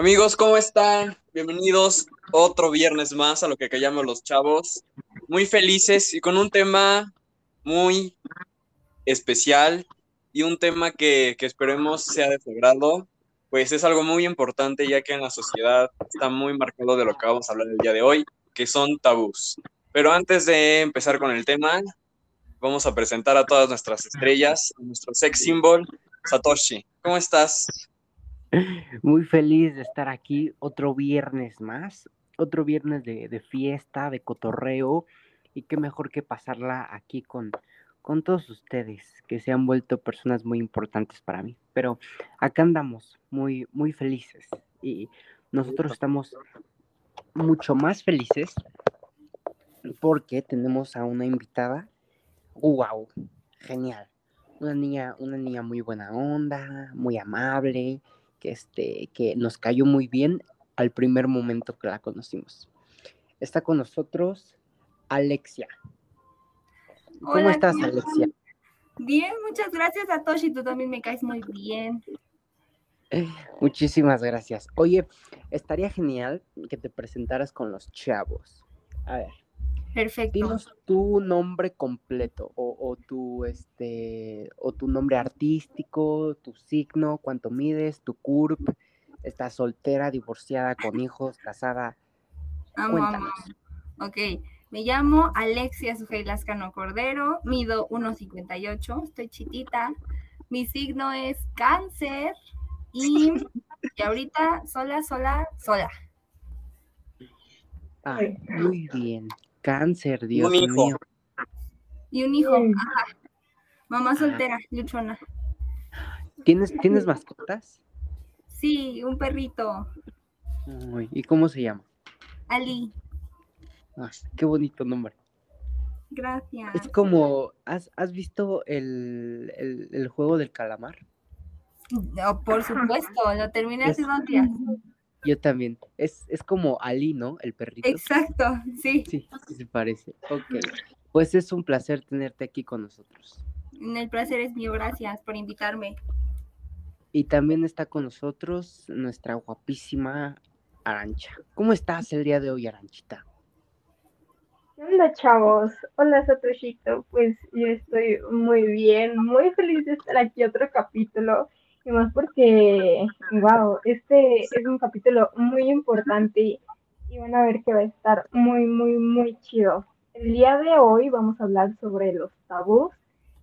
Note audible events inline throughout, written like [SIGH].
Amigos, ¿cómo están? Bienvenidos otro viernes más a lo que callamos los chavos. Muy felices y con un tema muy especial y un tema que, esperemos sea de su pues es algo muy importante ya que en la sociedad está muy marcado de lo que vamos a hablar el día de hoy, que son tabús. Pero antes de empezar con el tema, vamos a presentar a todas nuestras estrellas, a nuestro sex symbol, Satoshi. ¿Cómo estás? Muy feliz de estar aquí otro viernes más, otro viernes de, de fiesta, de cotorreo, y qué mejor que pasarla aquí con, con todos ustedes, que se han vuelto personas muy importantes para mí. Pero acá andamos muy, muy felices y nosotros estamos mucho más felices porque tenemos a una invitada, wow, genial. Una niña, una niña muy buena onda, muy amable, que, este, que nos cayó muy bien al primer momento que la conocimos. Está con nosotros Alexia. ¿Cómo estás, Alexia? Bien, muchas gracias a Toshi, tú también me caes muy bien. Muchísimas gracias. Oye, estaría genial que te presentaras con los chavos. A ver. Perfecto. Dinos tu nombre completo o, o, tu este o tu nombre artístico, tu signo, cuánto mides, tu CURP, estás soltera, divorciada, con hijos, casada. Amo, amo. Ok. Me llamo Alexia Sujei Lascano Cordero, mido 1,58, estoy chitita. Mi signo es cáncer y, y ahorita sola, sola, sola. Ah, muy bien. Cáncer, Dios un hijo. mío. Y un hijo, ajá. Mamá soltera, luchona. ¿Tienes, ¿Tienes mascotas? Sí, un perrito. Uy, ¿Y cómo se llama? Ali. Ah, qué bonito nombre. Gracias. Es como, ¿has, has visto el, el, el, juego del calamar? No, por supuesto, lo terminé hace dos días. Yo también. Es, es como Ali, ¿no? El perrito. Exacto, sí. Sí, sí se parece. Ok. Pues es un placer tenerte aquí con nosotros. El placer es mío, gracias por invitarme. Y también está con nosotros nuestra guapísima Arancha. ¿Cómo estás el día de hoy, Aranchita? Hola chavos, hola Satoshito, pues yo estoy muy bien, muy feliz de estar aquí otro capítulo, y más porque, wow, este es un capítulo muy importante y van a ver que va a estar muy, muy, muy chido. El día de hoy vamos a hablar sobre los tabús,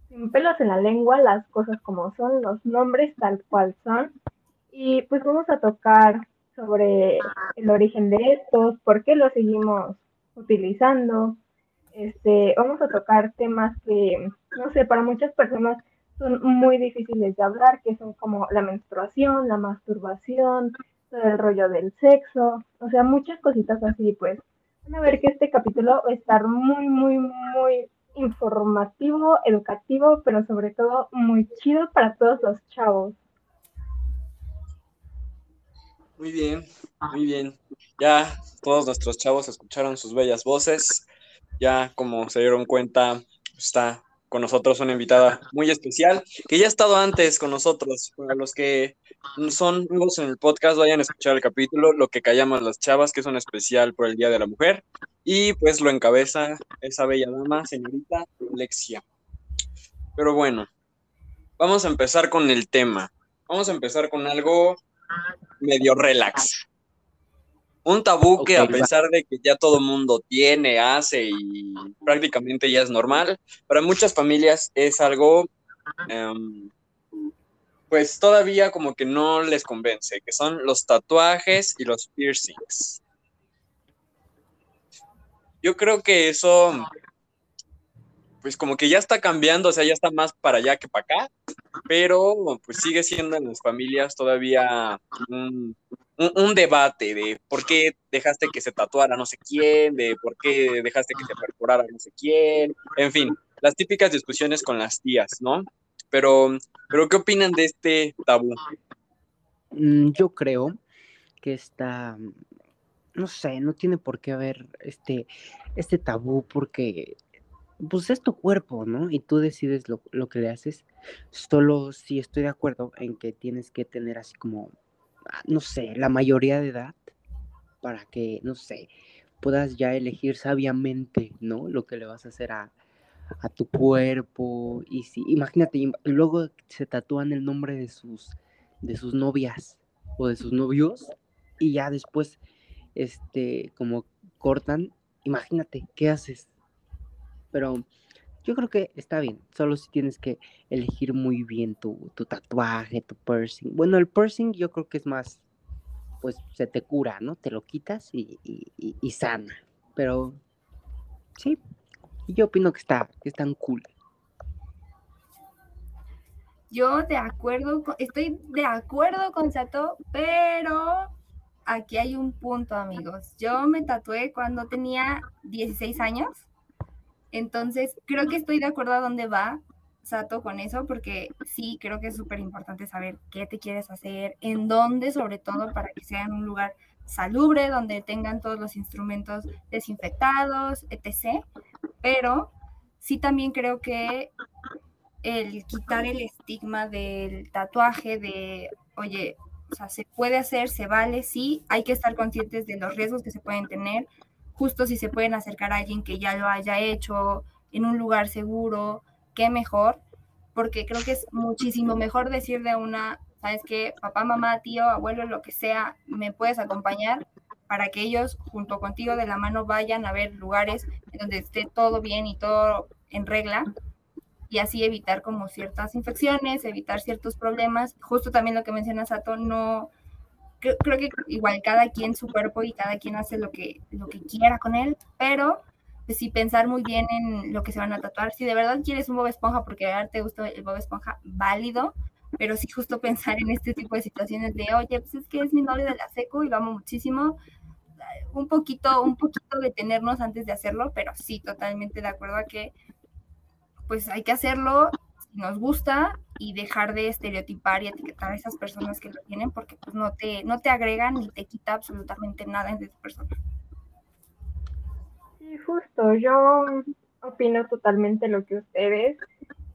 sin pelos en la lengua, las cosas como son, los nombres tal cual son, y pues vamos a tocar sobre el origen de estos, por qué los seguimos utilizando. Este, vamos a tocar temas que, no sé, para muchas personas son muy difíciles de hablar, que son como la menstruación, la masturbación, todo el rollo del sexo, o sea, muchas cositas así, pues. Van a ver que este capítulo va a estar muy, muy, muy informativo, educativo, pero sobre todo muy chido para todos los chavos. Muy bien, muy bien. Ya todos nuestros chavos escucharon sus bellas voces. Ya como se dieron cuenta, está con nosotros una invitada muy especial que ya ha estado antes con nosotros. Para los que son nuevos en el podcast, vayan a escuchar el capítulo Lo que callamos las chavas, que es un especial por el Día de la Mujer. Y pues lo encabeza esa bella dama, señorita Alexia. Pero bueno, vamos a empezar con el tema. Vamos a empezar con algo medio relax. Un tabú que a pesar de que ya todo mundo tiene, hace y prácticamente ya es normal, para muchas familias es algo, um, pues todavía como que no les convence, que son los tatuajes y los piercings. Yo creo que eso, pues como que ya está cambiando, o sea, ya está más para allá que para acá, pero pues sigue siendo en las familias todavía un, debate de por qué dejaste que se tatuara no sé quién, de por qué dejaste que se perforara no sé quién, en fin, las típicas discusiones con las tías, ¿no? Pero, pero ¿qué opinan de este tabú? Mm, yo creo que está, no sé, no tiene por qué haber este, este tabú porque pues es tu cuerpo, ¿no? Y tú decides lo, lo, que le haces. Solo si estoy de acuerdo en que tienes que tener así como no sé, la mayoría de edad, para que, no sé, puedas ya elegir sabiamente, ¿no? Lo que le vas a hacer a, a tu cuerpo. Y si, imagínate, luego se tatúan el nombre de sus, de sus novias o de sus novios y ya después, este, como cortan, imagínate, ¿qué haces? Pero yo creo que está bien, solo si tienes que elegir muy bien tu, tu tatuaje, tu piercing. Bueno, el piercing yo creo que es más, pues se te cura, ¿no? Te lo quitas y, y, sana. Pero sí, yo opino que está, que cool. Yo de acuerdo, estoy de acuerdo con Sato, pero aquí hay un punto, amigos. Yo me tatué cuando tenía 16 años entonces, creo que estoy de acuerdo a dónde va Sato con eso, porque sí, creo que es súper importante saber qué te quieres hacer, en dónde, sobre todo, para que sea en un lugar salubre, donde tengan todos los instrumentos desinfectados, etc. Pero sí también creo que el quitar el estigma del tatuaje, de, oye, o sea, se puede hacer, se vale, sí, hay que estar conscientes de los riesgos que se pueden tener, justo si se pueden acercar a alguien que ya lo haya hecho en un lugar seguro, qué mejor, porque creo que es muchísimo mejor decir de una, sabes que papá, mamá, tío, abuelo, lo que sea, me puedes acompañar para que ellos junto contigo de la mano vayan a ver lugares donde esté todo bien y todo en regla y así evitar como ciertas infecciones, evitar ciertos problemas. Justo también lo que menciona Sato, no, creo, que igual cada quien su cuerpo y cada quien hace lo que, lo que quiera con él, pero pues sí pensar muy bien en lo que se van a tatuar. Si de verdad quieres un Bob Esponja porque te gusta el Bob Esponja, válido, pero sí justo pensar en este tipo de situaciones de, oye, pues es que es mi novio de la seco y vamos muchísimo, un poquito, un poquito detenernos antes de hacerlo, pero sí, totalmente de acuerdo a que pues hay que hacerlo nos gusta y dejar de estereotipar y etiquetar a esas personas que lo tienen porque pues no te, no te agregan ni te quita absolutamente nada de tu persona. Sí, justo, yo opino totalmente lo que ustedes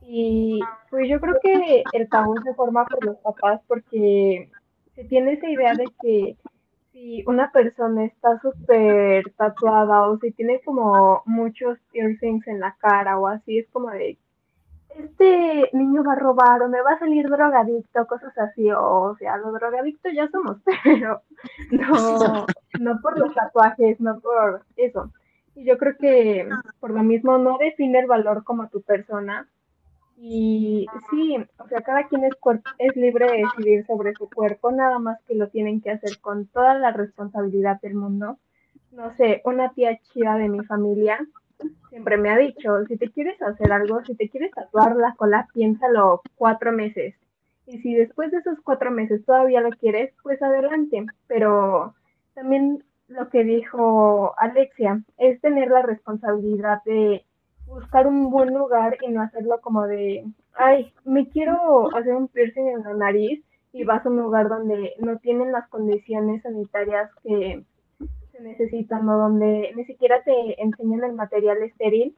y pues yo creo que el tabú se forma por los papás porque se tiene esa idea de que si una persona está súper tatuada o si tiene como muchos piercings en la cara o así, es como de este niño va a robar o me va a salir drogadicto, cosas así, o, sea, los drogadictos ya somos, [LAUGHS] pero no, no por los tatuajes, no por eso. Y yo creo que por lo mismo no define el valor como tu persona. Y sí, o sea, cada quien es, es libre de decidir sobre su cuerpo, nada más que lo tienen que hacer con toda la responsabilidad del mundo. No sé, una tía chida de mi familia siempre me ha dicho, si te quieres hacer algo, si te quieres tatuar la cola, piénsalo cuatro meses. Y si después de esos cuatro meses todavía lo quieres, pues adelante. Pero también lo que dijo Alexia es tener la responsabilidad de buscar un buen lugar y no hacerlo como de, ay, me quiero hacer un piercing en la nariz y vas a un lugar donde no tienen las condiciones sanitarias que necesitan o donde ni siquiera te enseñan el material estéril,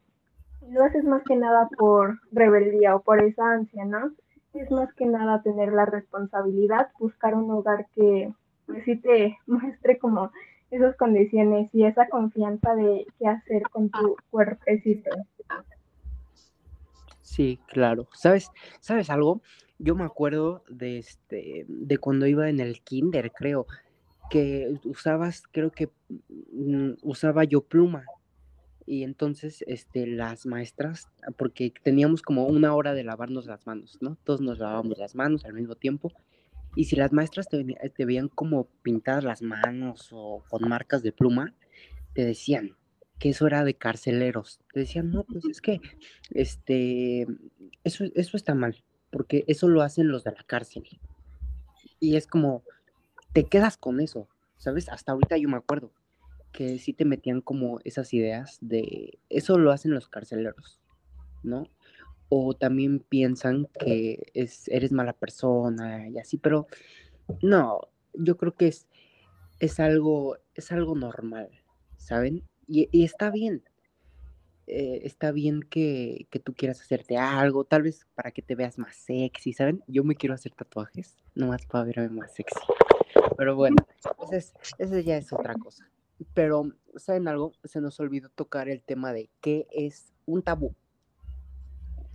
lo haces más que nada por rebeldía o por esa ansia, ¿no? Es más que nada tener la responsabilidad, buscar un lugar que pues sí te [LAUGHS] muestre como esas condiciones y esa confianza de qué hacer con tu cuerpecito. Sí, claro. ¿Sabes? ¿Sabes algo? Yo me acuerdo de este de cuando iba en el kinder, creo que usabas, creo que mm, usaba yo pluma. Y entonces, este, las maestras, ah, porque teníamos como una hora de lavarnos las manos, ¿no? Todos nos lavábamos las manos al mismo tiempo. Y si las maestras te, te veían como pintadas las manos o con marcas de pluma, te decían que eso era de carceleros. Te decían, no, pues es que, este, eso, eso está mal, porque eso lo hacen los de la cárcel. Y es como, te quedas con eso, ¿sabes? Hasta ahorita yo me acuerdo que sí te metían como esas ideas de eso lo hacen los carceleros, ¿no? O también piensan que es, eres mala persona y así, pero no, yo creo que es, es, algo, es algo normal, ¿saben? Y, está bien, eh, está bien que, que, tú quieras hacerte algo, tal vez para que te veas más sexy, ¿saben? Yo me quiero hacer tatuajes, nomás para verme más sexy. Pero bueno, esa ya es otra cosa. Pero, ¿saben algo? Se nos olvidó tocar el tema de qué es un tabú.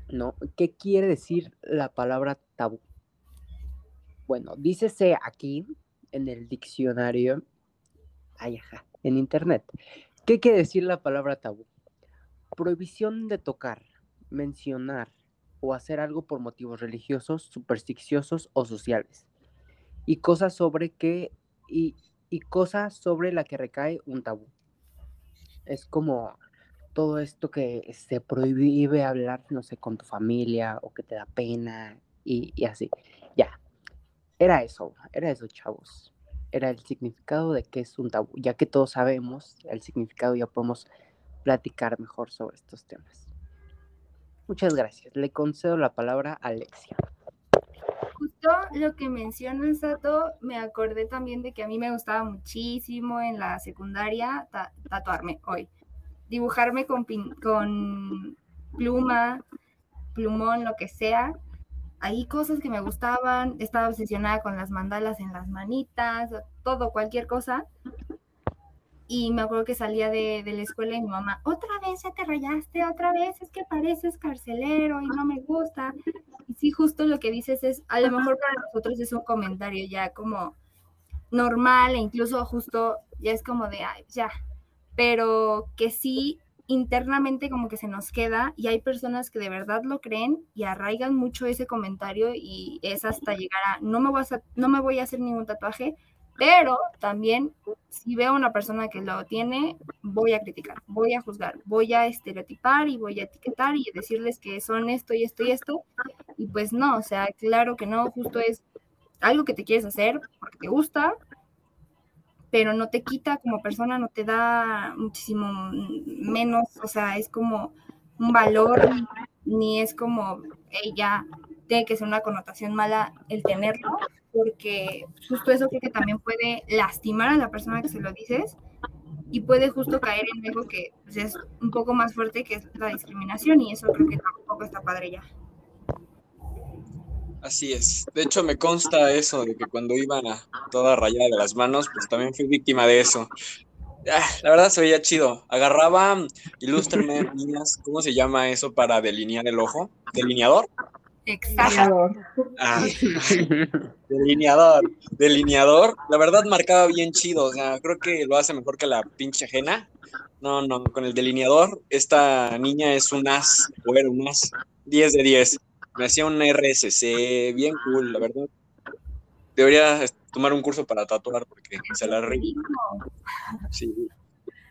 ¿No? ¿Qué quiere decir la palabra tabú? Bueno, dícese aquí en el diccionario, en internet. ¿Qué quiere decir la palabra tabú? Prohibición de tocar, mencionar o hacer algo por motivos religiosos, supersticiosos o sociales. Y cosas sobre que y, y cosas sobre la que recae un tabú. Es como todo esto que se prohíbe hablar, no sé, con tu familia o que te da pena y, y así. Ya, era eso, era eso, chavos. Era el significado de qué es un tabú. Ya que todos sabemos el significado, ya podemos platicar mejor sobre estos temas. Muchas gracias. Le concedo la palabra a Alexia. Justo lo que mencionas, Sato, me acordé también de que a mí me gustaba muchísimo en la secundaria tatuarme hoy. Dibujarme con, con pluma, plumón, lo que sea hay cosas que me gustaban, estaba obsesionada con las mandalas en las manitas, todo, cualquier cosa. Y me acuerdo que salía de, la escuela y mi mamá, otra vez ya te rayaste, otra vez es que pareces carcelero y no me gusta. Y sí, justo lo que dices es, a lo mejor para nosotros es un comentario ya como normal e incluso justo ya es como de, ay, ya. Pero que sí internamente como que se nos queda y hay personas que de verdad lo creen y arraigan mucho ese comentario y es hasta llegar a no me voy a, no me voy a hacer ningún tatuaje, pero también si veo una persona que lo tiene, voy a criticar, voy a juzgar, voy a estereotipar y voy a etiquetar y decirles que son esto y esto y esto. Y pues no, o sea, claro que no, justo es algo que te quieres hacer porque te gusta, pero no te quita como persona, no te da muchísimo menos, o sea, es como un valor, ni es como, ella tiene que ser una connotación mala el tenerlo, porque justo eso creo que también puede lastimar a la persona que se lo dices y puede justo caer en algo que pues, es un poco más fuerte que es la discriminación y eso creo que tampoco está padre ya. Así es. De hecho, me consta eso, de que cuando iba toda rayada de las manos, pues también fui víctima de eso. Ah, la verdad se veía chido. Agarraba, ilústrenme, niñas, ¿cómo se llama eso para delinear el ojo? ¿Delineador? Exacto. Ah, [LAUGHS] delineador. Delineador. La verdad marcaba bien chido. O sea, creo que lo hace mejor que la pinche ajena. No, no, con el delineador, esta niña es un as, o era un as. 10 de 10 me hacía un RSC bien cool, la verdad. Debería tomar un curso para tatuar porque se la re... Sí.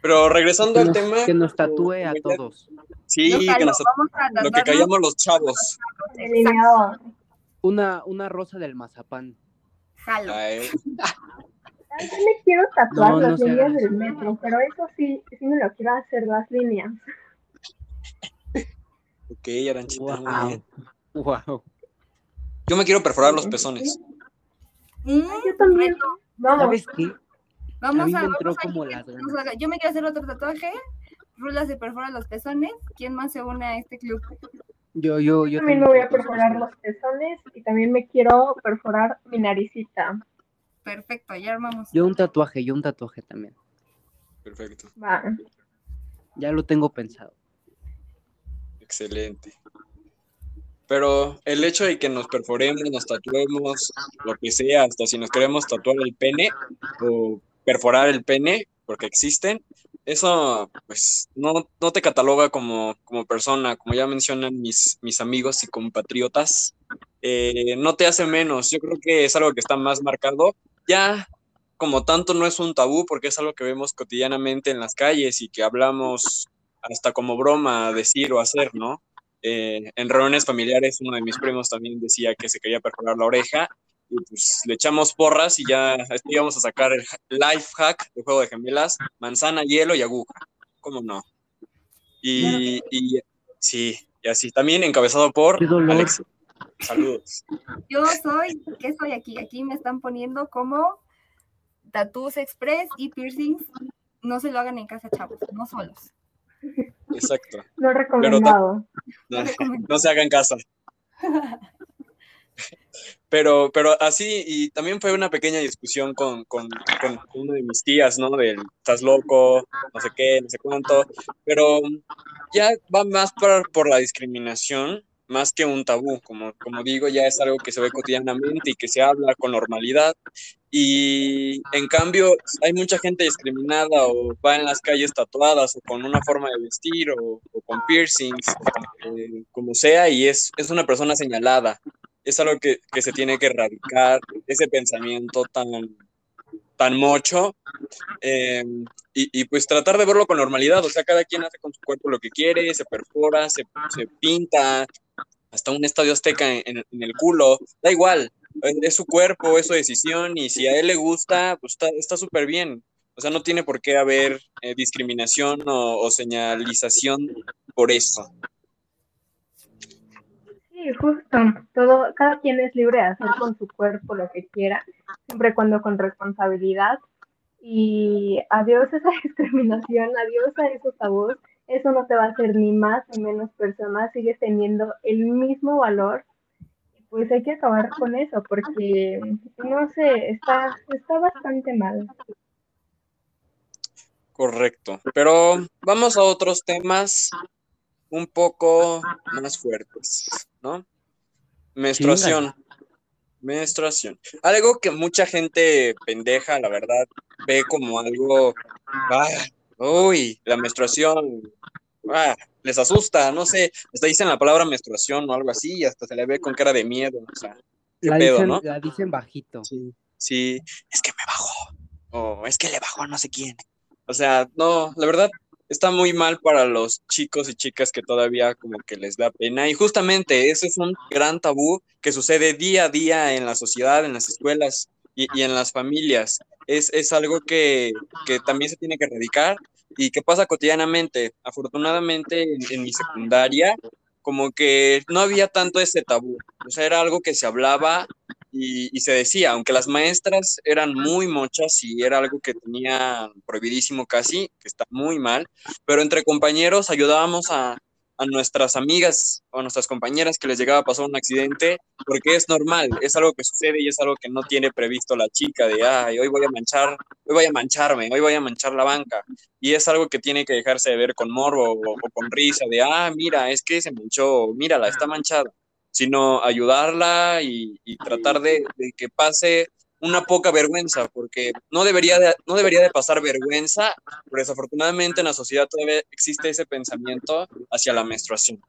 Pero regresando al tema. Que nos tatúe a todos. Sí, que nos tatúe. Lo que callamos los chavos. Una, una rosa del mazapán. Jalo. [LAUGHS] También me quiero tatuar las líneas del metro, pero eso sí, sí me lo quiero hacer las líneas. Ok, Aranchita, muy bien. Wow. Yo me quiero perforar los pezones. Mm, yo también. Vamos. ¿Sabes qué? Vamos a, Yo me quiero hacer otro tatuaje. Rula se perfora los pezones. ¿Quién más se une a este club? Yo, yo, yo. También me voy a perforar los pezones y también me quiero perforar mi naricita. Perfecto, ya armamos. Yo un tatuaje, yo un tatuaje también. Perfecto. Va. Ya lo tengo pensado. Excelente. Pero el hecho de que nos perforemos, nos tatuemos, lo que sea, hasta si nos queremos tatuar el pene o perforar el pene, porque existen, eso pues no, no te cataloga como, como persona, como ya mencionan mis, mis amigos y compatriotas, eh, no te hace menos, yo creo que es algo que está más marcado, ya como tanto no es un tabú porque es algo que vemos cotidianamente en las calles y que hablamos hasta como broma decir o hacer, ¿no? Eh, en reuniones familiares uno de mis primos también decía que se quería perforar la oreja y pues le echamos porras y ya íbamos a sacar el life hack de juego de gemelas, manzana, hielo y aguja. ¿Cómo no? Y, y sí, y así. También encabezado por Alex. Saludos. Yo soy, ¿qué soy aquí? Aquí me están poniendo como tattoos express y piercings. No se lo hagan en casa, chavos, no solos. Exacto. No recomendado. no, se haga en casa. Pero, pero así, y también fue una pequeña discusión con, con, con de mis tías, ¿no? Del estás loco, no sé qué, no sé cuánto, pero ya va más por, por la discriminación, más que un tabú, como, como digo, ya es algo que se ve cotidianamente y que se habla con normalidad. Y en cambio, hay mucha gente discriminada o va en las calles tatuadas o con una forma de vestir o, con piercings, eh, como sea, y es, es una persona señalada es algo que, se tiene que erradicar, ese pensamiento tan, tan mocho, em, y, pues tratar de verlo con normalidad, o sea, cada quien hace con su cuerpo lo que quiere, se perfora, se, pinta, hasta un estadio azteca en, el culo, da igual, es su cuerpo, es su decisión, y si a él le gusta, pues está súper bien. O sea, no tiene por qué haber eh, discriminación o señalización por eso. Sí, justo. Todo, cada quien es libre de hacer con su cuerpo lo que quiera, siempre y cuando con responsabilidad. Y adiós a esa [LAUGHS] discriminación, adiós a esos tabús. Eso no te va a hacer ni más ni menos persona, sigues teniendo el mismo valor. Pues hay que acabar con eso, porque no sé, está, está bastante mal. Correcto. Pero vamos a otros temas un poco más fuertes, ¿no? Menstruación. Menstruación. Algo que mucha gente pendeja, la verdad, ve como algo, ah, uy, la menstruación, ah, les asusta, no sé, hasta dicen la palabra menstruación o algo así, y hasta se le ve con cara de miedo, o sea, qué la pedo, dicen, ¿no? La dicen bajito. Sí, sí, es que me bajó, o es que le bajó a no sé quién. O sea, no, la verdad, está muy mal para los chicos y chicas que todavía como que les da pena. Y justamente ese es un gran tabú que sucede día a día en la sociedad, en las escuelas y, en las familias. Es, es algo que, que, también se tiene que erradicar y que pasa cotidianamente. Afortunadamente en, en mi secundaria como que no había tanto ese tabú. O sea, era algo que se hablaba y, se decía, aunque las maestras eran muy mochas y era algo que tenía prohibidísimo casi, que está muy mal, pero entre compañeros ayudábamos a, a nuestras amigas o a nuestras compañeras que les llegaba a pasar un accidente, porque es normal, es algo que sucede y es algo que no tiene previsto la chica de, ay, hoy voy a manchar, hoy voy a mancharme, hoy voy a manchar la banca. Y es algo que tiene que dejarse de ver con morbo o, o con risa de, ah, mira, es que se manchó, mírala, está manchada sino ayudarla y, tratar de, que pase una poca vergüenza, porque no debería de, no debería de pasar vergüenza, pero desafortunadamente en la sociedad todavía existe ese pensamiento hacia la menstruación.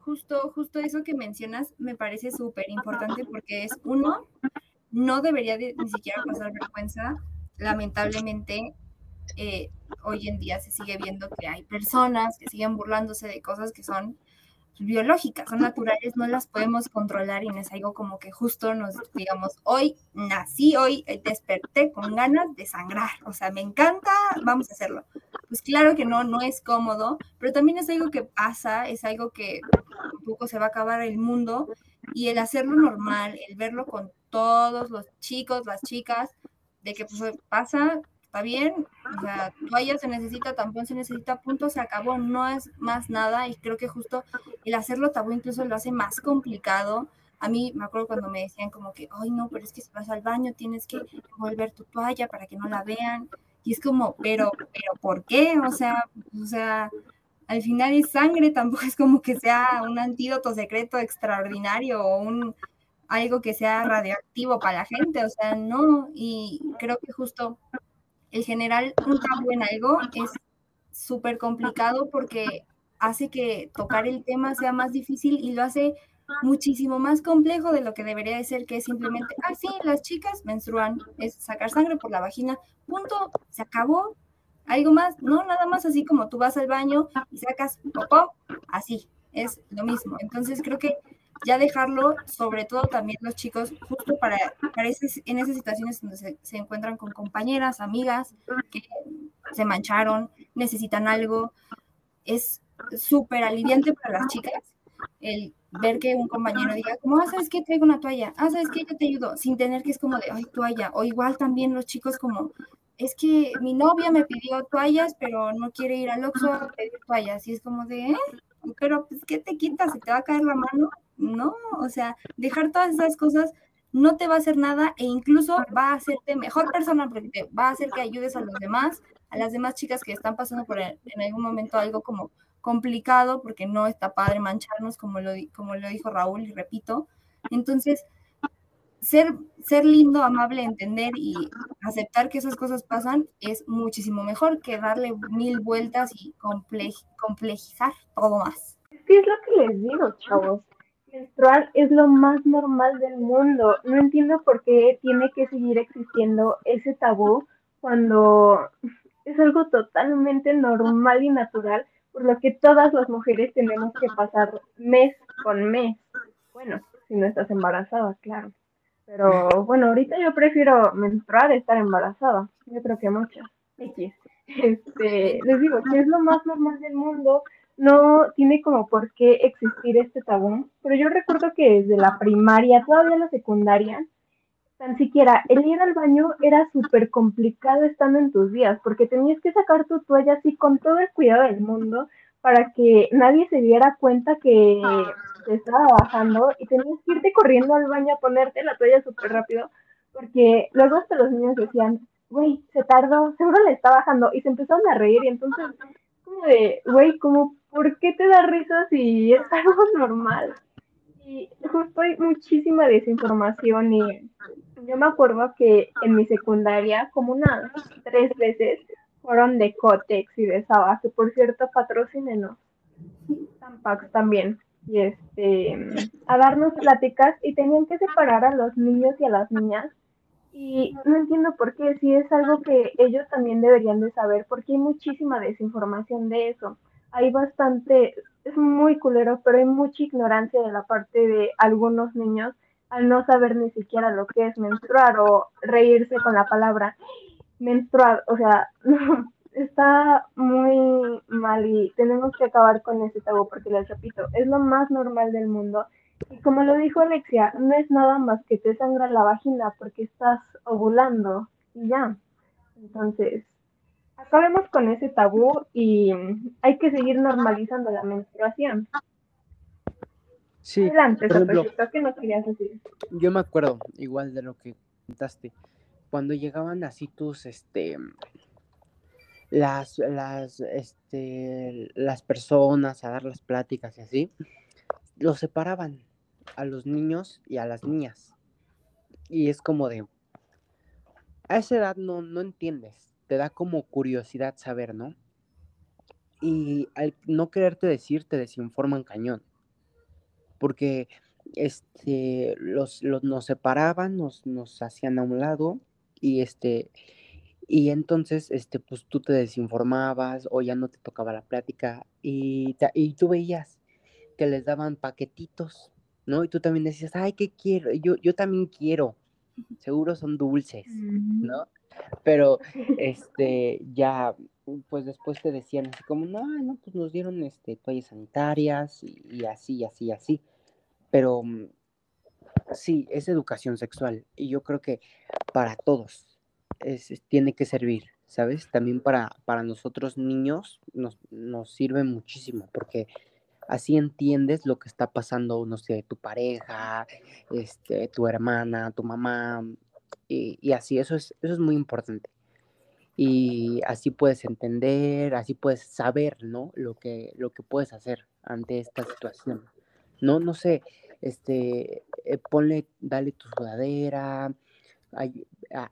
Justo, justo eso que mencionas me parece súper importante porque es uno, no debería de, ni siquiera pasar vergüenza. Lamentablemente, eh, hoy en día se sigue viendo que hay personas que siguen burlándose de cosas que son biológicas, son naturales, no las podemos controlar y es algo como que justo nos digamos, hoy nací, hoy desperté con ganas de sangrar, o sea, me encanta, vamos a hacerlo. Pues claro que no, no es cómodo, pero también es algo que pasa, es algo que un poco se va a acabar el mundo y el hacerlo normal, el verlo con todos los chicos, las chicas, de que pues pasa, está bien, o sea, toalla se necesita, tampón se necesita, punto, se acabó, no es más nada y creo que justo el hacerlo tabú incluso lo hace más complicado. A mí me acuerdo cuando me decían como que, ay no, pero es que si vas al baño tienes que volver tu toalla para que no la vean. Y es como, pero, pero ¿por qué? O sea, o sea, al final es sangre, [LAUGHS] tampoco es como que sea un antídoto secreto extraordinario o un algo que sea radioactivo para la gente, o sea, no, y creo que justo el general un tabú en algo es súper complicado porque hace que tocar el tema sea más difícil y lo hace muchísimo más complejo de lo que debería de ser, que es simplemente, ah, sí, las chicas menstruan, es sacar sangre por la vagina, punto, se acabó. Algo más, no, nada más así como tú vas al baño y sacas popó, así, es lo mismo. Entonces creo que ya dejarlo, sobre todo también los chicos, justo para, para en esas situaciones donde se, encuentran con compañeras, amigas que se mancharon, necesitan algo, es súper aliviante para las chicas el ver que un compañero diga, como, ah, ¿sabes qué? Traigo una toalla, ah, ¿sabes qué? Yo te ayudo, sin tener que es como de, ay, toalla, o igual también los chicos como, es que mi novia me pidió toallas, pero no quiere ir al Oxxo a pedir toallas, y es como de, ¿eh? Pero, pues, ¿qué te quitas? ¿Se te va a caer la mano? no, o sea, dejar todas esas cosas no te va a hacer nada e incluso va a hacerte mejor persona porque te va a hacer que ayudes a los demás, a las demás chicas que están pasando por en algún momento algo como complicado porque no está padre mancharnos como lo, como lo dijo Raúl y repito. Entonces, ser, ser lindo, amable, entender y aceptar que esas cosas pasan es muchísimo mejor que darle mil vueltas y complejizar todo más. ¿Qué es lo que les digo, chavos? Menstrual es lo más normal del mundo. No entiendo por qué tiene que seguir existiendo ese tabú cuando es algo totalmente normal y natural, por lo que todas las mujeres tenemos que pasar mes con mes. Bueno, si no estás embarazada, claro. Pero bueno, ahorita yo prefiero menstruar a estar embarazada. Yo creo que muchas. Este, les digo que es lo más normal del mundo. No tiene como por qué existir este tabú. Pero yo recuerdo que desde la primaria, todavía la secundaria, tan siquiera el ir al baño era súper complicado estando en tus días, porque tenías que sacar tu toalla así con todo el cuidado del mundo para que nadie se diera cuenta que te estaba bajando y tenías que irte corriendo al baño a ponerte la toalla súper rápido, porque luego hasta los niños decían, güey, se tardó, seguro le está bajando, y se empezaron a reír, y entonces, como de, güey, como, ¿por qué te da risa si es [LAUGHS] algo normal? Y justo hay muchísima desinformación, y yo me acuerdo que en mi secundaria, como unas tres veces, fueron de Cotex y de Saba, que por cierto patrocínenos. Tampax también. Y este, a darnos pláticas y tenían que separar a los niños y a las niñas. Y no entiendo por qué, si es algo que ellos también deberían de saber, porque hay muchísima desinformación de eso. Hay bastante, es muy culero, pero hay mucha ignorancia de la parte de algunos niños al no saber ni siquiera lo que es menstruar o reírse con la palabra menstruar, o sea, [LAUGHS] está muy mal y tenemos que acabar con ese tabú porque les repito, es lo más normal del mundo. Y como lo dijo Alexia, no es nada más que te sangra la vagina porque estás ovulando y ya. Entonces, acabemos con ese tabú y hay que seguir normalizando la menstruación. Sí, Adelante, ¿qué nos querías decir? Yo me acuerdo igual de lo que contaste cuando llegaban así tus, este, las, las, este, las personas a dar las pláticas y así, los separaban a los niños y a las niñas. Y es como de, a esa edad no, no entiendes, te da como curiosidad saber, ¿no? Y al no quererte decir, te desinforman cañón. Porque este, los, los, nos separaban, nos, nos hacían a un lado y este, y entonces, este, pues tú te desinformabas o ya no te tocaba la plática y, y tú veías que les daban paquetitos, ¿no? Y tú también decías, ay, ¿qué quiero? Yo, yo también quiero, [LAUGHS] seguro son dulces, ¿no? Pero, este, ya, pues después te decían así como, no, no, pues nos dieron, este, toallas sanitarias y, y así, y así, y así. Pero mm, sí, es educación sexual y yo creo que para todos tiene que servir, ¿sabes? También para, para nosotros niños nos, nos sirve muchísimo porque así entiendes lo que está pasando, no sé, tu pareja, este, tu hermana, tu mamá, y, y, así, eso es, eso es muy importante. Y así puedes entender, así puedes saber, ¿no? Lo que, lo que puedes hacer ante esta situación. No, no sé, este, eh, ponle, dale tu sudadera,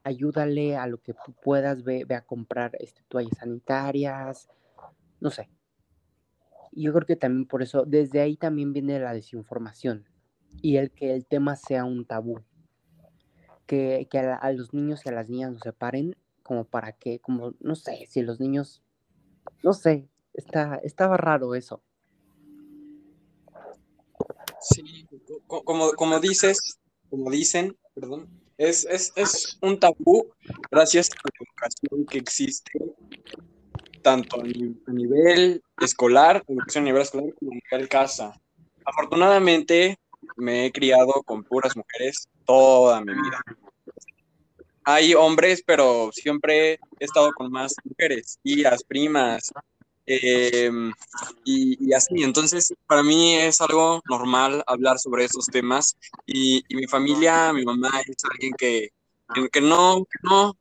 ayúdale a lo que tú puedas, ve, a comprar este, toallas sanitarias, no sé. Yo creo que también por eso, desde ahí también viene la desinformación y el que el tema sea un tabú. Que, a, los niños y a las niñas nos separen, como para que, como, no sé, si los niños, no sé, está, estaba raro eso. Sí, como, como dices, como dicen, perdón, es, es, es un tabú gracias a la educación que existe tanto a, nivel escolar, educación a nivel escolar como a nivel casa. Afortunadamente me he criado con puras mujeres toda mi vida. Hay hombres, pero siempre he estado con más mujeres, tías, primas, Em, y, así, entonces para mí es algo normal hablar sobre esos temas y, mi familia, mi mamá es alguien que, que, no, que, no,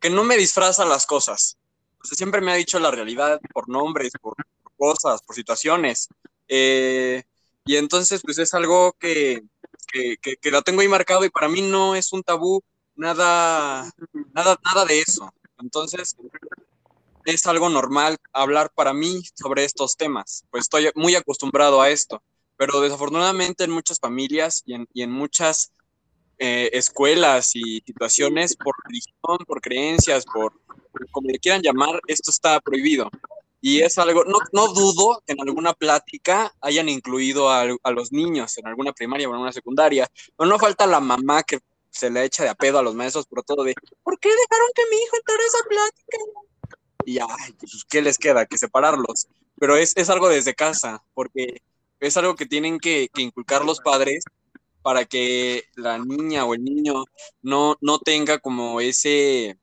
que no me disfraza las cosas. siempre me ha dicho la realidad por nombres, por, cosas, por situaciones. Eh, y entonces pues es algo que, que, que, lo tengo ahí marcado y para mí no es un tabú nada, nada, nada de eso. Entonces, es algo normal hablar para mí sobre estos temas, pues estoy muy acostumbrado a esto, pero desafortunadamente en muchas familias y en, y en muchas eh, escuelas y situaciones, por religión, por creencias, por, como le quieran llamar, esto está prohibido. Y es algo, no, no dudo que en alguna plática hayan incluido a, a, los niños, en alguna primaria o en una secundaria, pero no falta la mamá que se le echa de a pedo a los maestros por todo de, ¿por qué dejaron que mi hijo entrara a esa plática? Y ay, pues, ¿qué les queda? Que separarlos. Pero es, es algo desde casa, porque es algo que tienen que, que, inculcar los padres para que la niña o el niño no, no tenga como ese,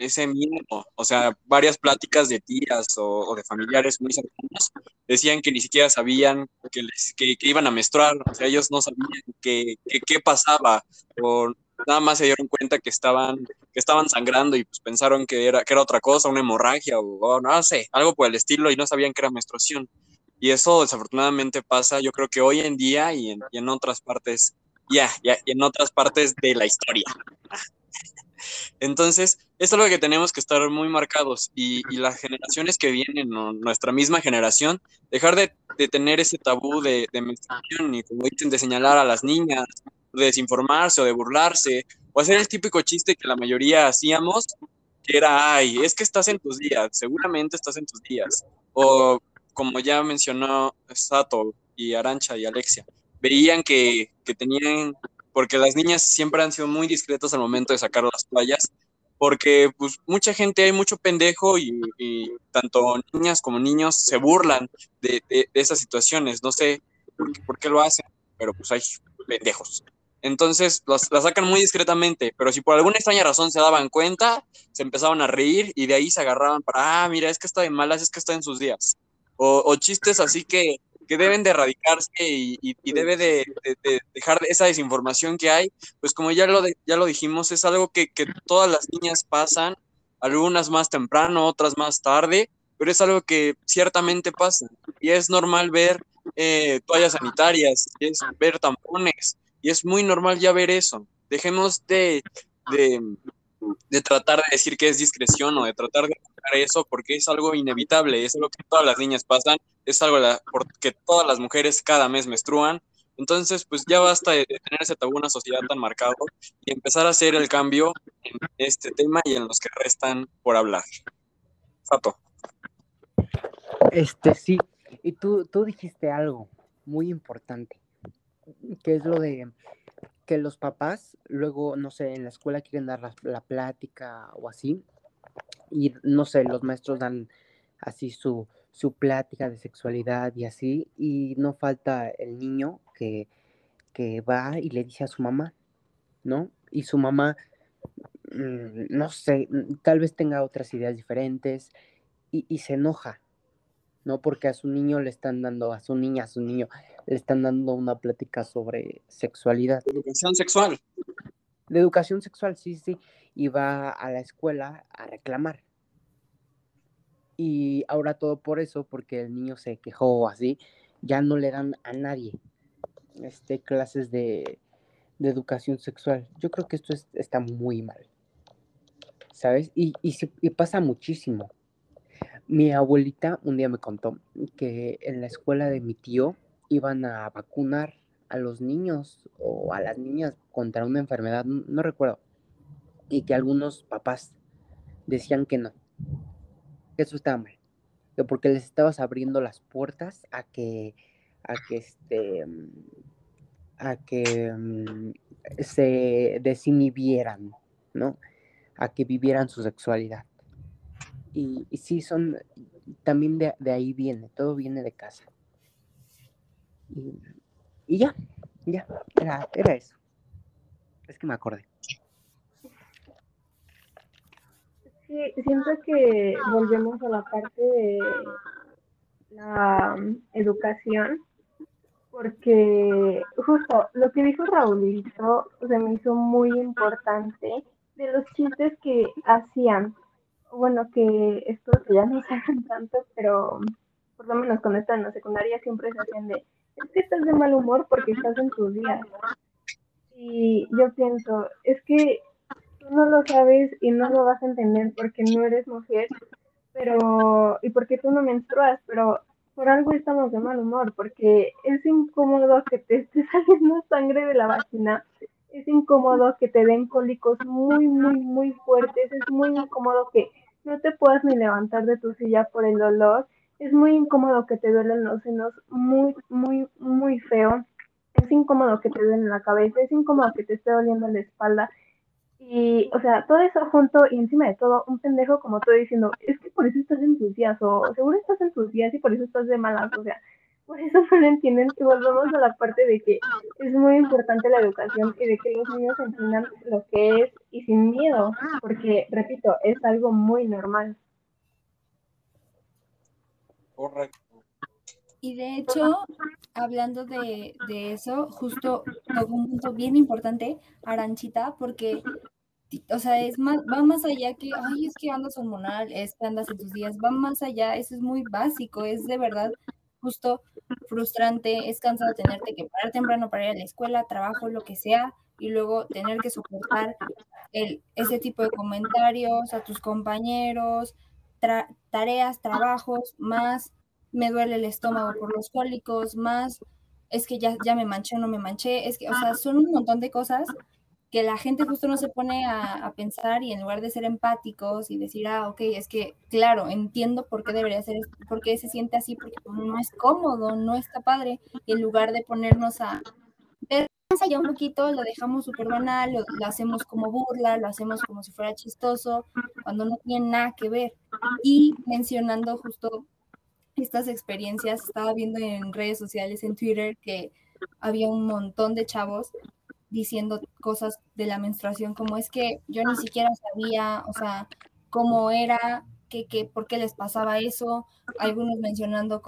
ese miedo. O sea, varias pláticas de tías o, de familiares muy cercanos decían que ni siquiera sabían que, que, iban a menstruar. O sea, ellos no sabían qué pasaba nada más se dieron cuenta que estaban, que estaban sangrando y pues pensaron que era, que era otra cosa, una hemorragia o, no sé, algo por el estilo y no sabían que era menstruación. Y eso desafortunadamente pasa, yo creo que hoy en día y en, y en otras partes, ya, ya, y en otras partes de la historia. Entonces, es algo que tenemos que estar muy marcados y, y las generaciones que vienen, nuestra misma generación, dejar de, de tener ese tabú de, de menstruación y, como dicen, de señalar a las niñas, de desinformarse o de burlarse, o hacer el típico chiste que la mayoría hacíamos, que era, ay, es que estás en tus días, seguramente estás en tus días. O como ya mencionó Sato y Arancha y Alexia, veían que, que tenían, porque las niñas siempre han sido muy discretas al momento de sacar las toallas, porque pues mucha gente, hay mucho pendejo y, tanto niñas como niños se burlan de, de, esas situaciones. No sé por qué, por qué, lo hacen, pero pues hay pendejos. Entonces los, la sacan muy discretamente, pero si por alguna extraña razón se daban cuenta, se empezaban a reír y de ahí se agarraban para, ah, mira, es que está de malas, es que está en sus días. O, o chistes así que, que, deben de erradicarse y, y, y debe de, de, de, dejar esa desinformación que hay, pues como ya lo, ya lo dijimos, es algo que, que todas las niñas pasan, algunas más temprano, otras más tarde, pero es algo que ciertamente pasa. Y es normal ver eh, toallas sanitarias, es ver tampones, y es muy normal ya ver eso. Dejemos de, de, tratar de decir que es discreción o de tratar de buscar eso porque es algo inevitable, es algo que todas las niñas pasan, es algo la, porque todas las mujeres cada mes menstruan. Entonces, pues ya basta de tener ese tabú en una sociedad tan marcado y empezar a hacer el cambio en este tema y en los que restan por hablar. Sato. Este sí, y tú, tú dijiste algo muy importante que es lo de que los papás luego, no sé, en la escuela quieren dar la, plática o así, y no sé, los maestros dan así su, su plática de sexualidad y así, y no falta el niño que, que va y le dice a su mamá, ¿no? Y su mamá, mmm, no sé, tal vez tenga otras ideas diferentes y, y se enoja, ¿no? Porque a su niño le están dando, a su niña, a su niño, le están dando una plática sobre sexualidad. Educación sexual. De educación sexual, sí, sí. Y va a la escuela a reclamar. Y ahora todo por eso, porque el niño se quejó así, ya no le dan a nadie este, clases de, de educación sexual. Yo creo que esto es, está muy mal. ¿Sabes? Y, y, y pasa muchísimo. Mi abuelita un día me contó que en la escuela de mi tío iban a vacunar a los niños o a las niñas contra una enfermedad, no recuerdo, y que algunos papás decían que no, que eso estaba mal, que porque les estabas abriendo las puertas a que, a que este, a que um, se desinhibieran, ¿no? A que vivieran su sexualidad. Y, sí, son, también de ahí viene, todo viene de casa. Y, ya, ya, era, era, eso. Es que me acordé. Sí, siento que volvemos a la parte de la um, educación, porque justo lo que dijo Raulito se me hizo muy importante de los chistes que hacían. Bueno, que estos ya no [LAUGHS] se hacen tanto, pero por lo menos cuando están en la secundaria siempre se hacen de, es que estás de mal humor porque estás en tus días. Y yo pienso, es que tú no lo sabes y no lo vas a entender porque no eres mujer, pero, y porque tú no menstruas, pero por algo estamos de mal humor, porque es incómodo que te esté [LAUGHS] saliendo sangre de la vagina, es incómodo que te den cólicos muy, muy, muy fuertes, es muy incómodo que no te puedas ni levantar de tu silla por el dolor, es muy incómodo que te duelen los senos muy, muy, muy feo, es incómodo que te duelen la cabeza, es incómodo que te esté doliendo la espalda, y, o sea, todo eso junto y encima de todo, un pendejo como tú diciendo, es que por eso estás en tus días, o seguro estás en tus días y por eso estás de malas, o sea, por eso no entienden. Y volvemos a la parte de que es muy importante la educación y de que los niños entiendan lo que es y sin miedo, porque, repito, es algo muy normal. Correcto. Y de hecho, hablando de, eso, justo tocó un punto bien importante, Aranchita, porque o sea, es más, va más allá que, ay, es que andas hormonal, es que andas en tus días, va más allá, eso es muy básico, es de verdad justo frustrante, es cansado tenerte que parar temprano para ir a la escuela, trabajo, lo que sea, y luego tener que soportar el, ese tipo de comentarios a tus compañeros, tareas, trabajos, más me duele el estómago por los cólicos, más es que ya, ya me manché o no me manché, es que, o sea, son un montón de cosas que la gente justo no se pone a, pensar y en lugar de ser empáticos y decir, ah, ok, es que, claro, entiendo por qué debería ser, por qué se siente así, porque no es cómodo, no está padre, y en lugar de ponernos a ver allá un poquito, lo dejamos súper banal, lo, hacemos como burla, lo hacemos como si fuera chistoso, cuando no tiene nada que ver. Y mencionando justo estas experiencias, estaba viendo en redes sociales, en Twitter, que había un montón de chavos diciendo cosas de la menstruación, como es que yo ni siquiera sabía, o sea, cómo era, que, que, por qué les pasaba eso, algunos mencionando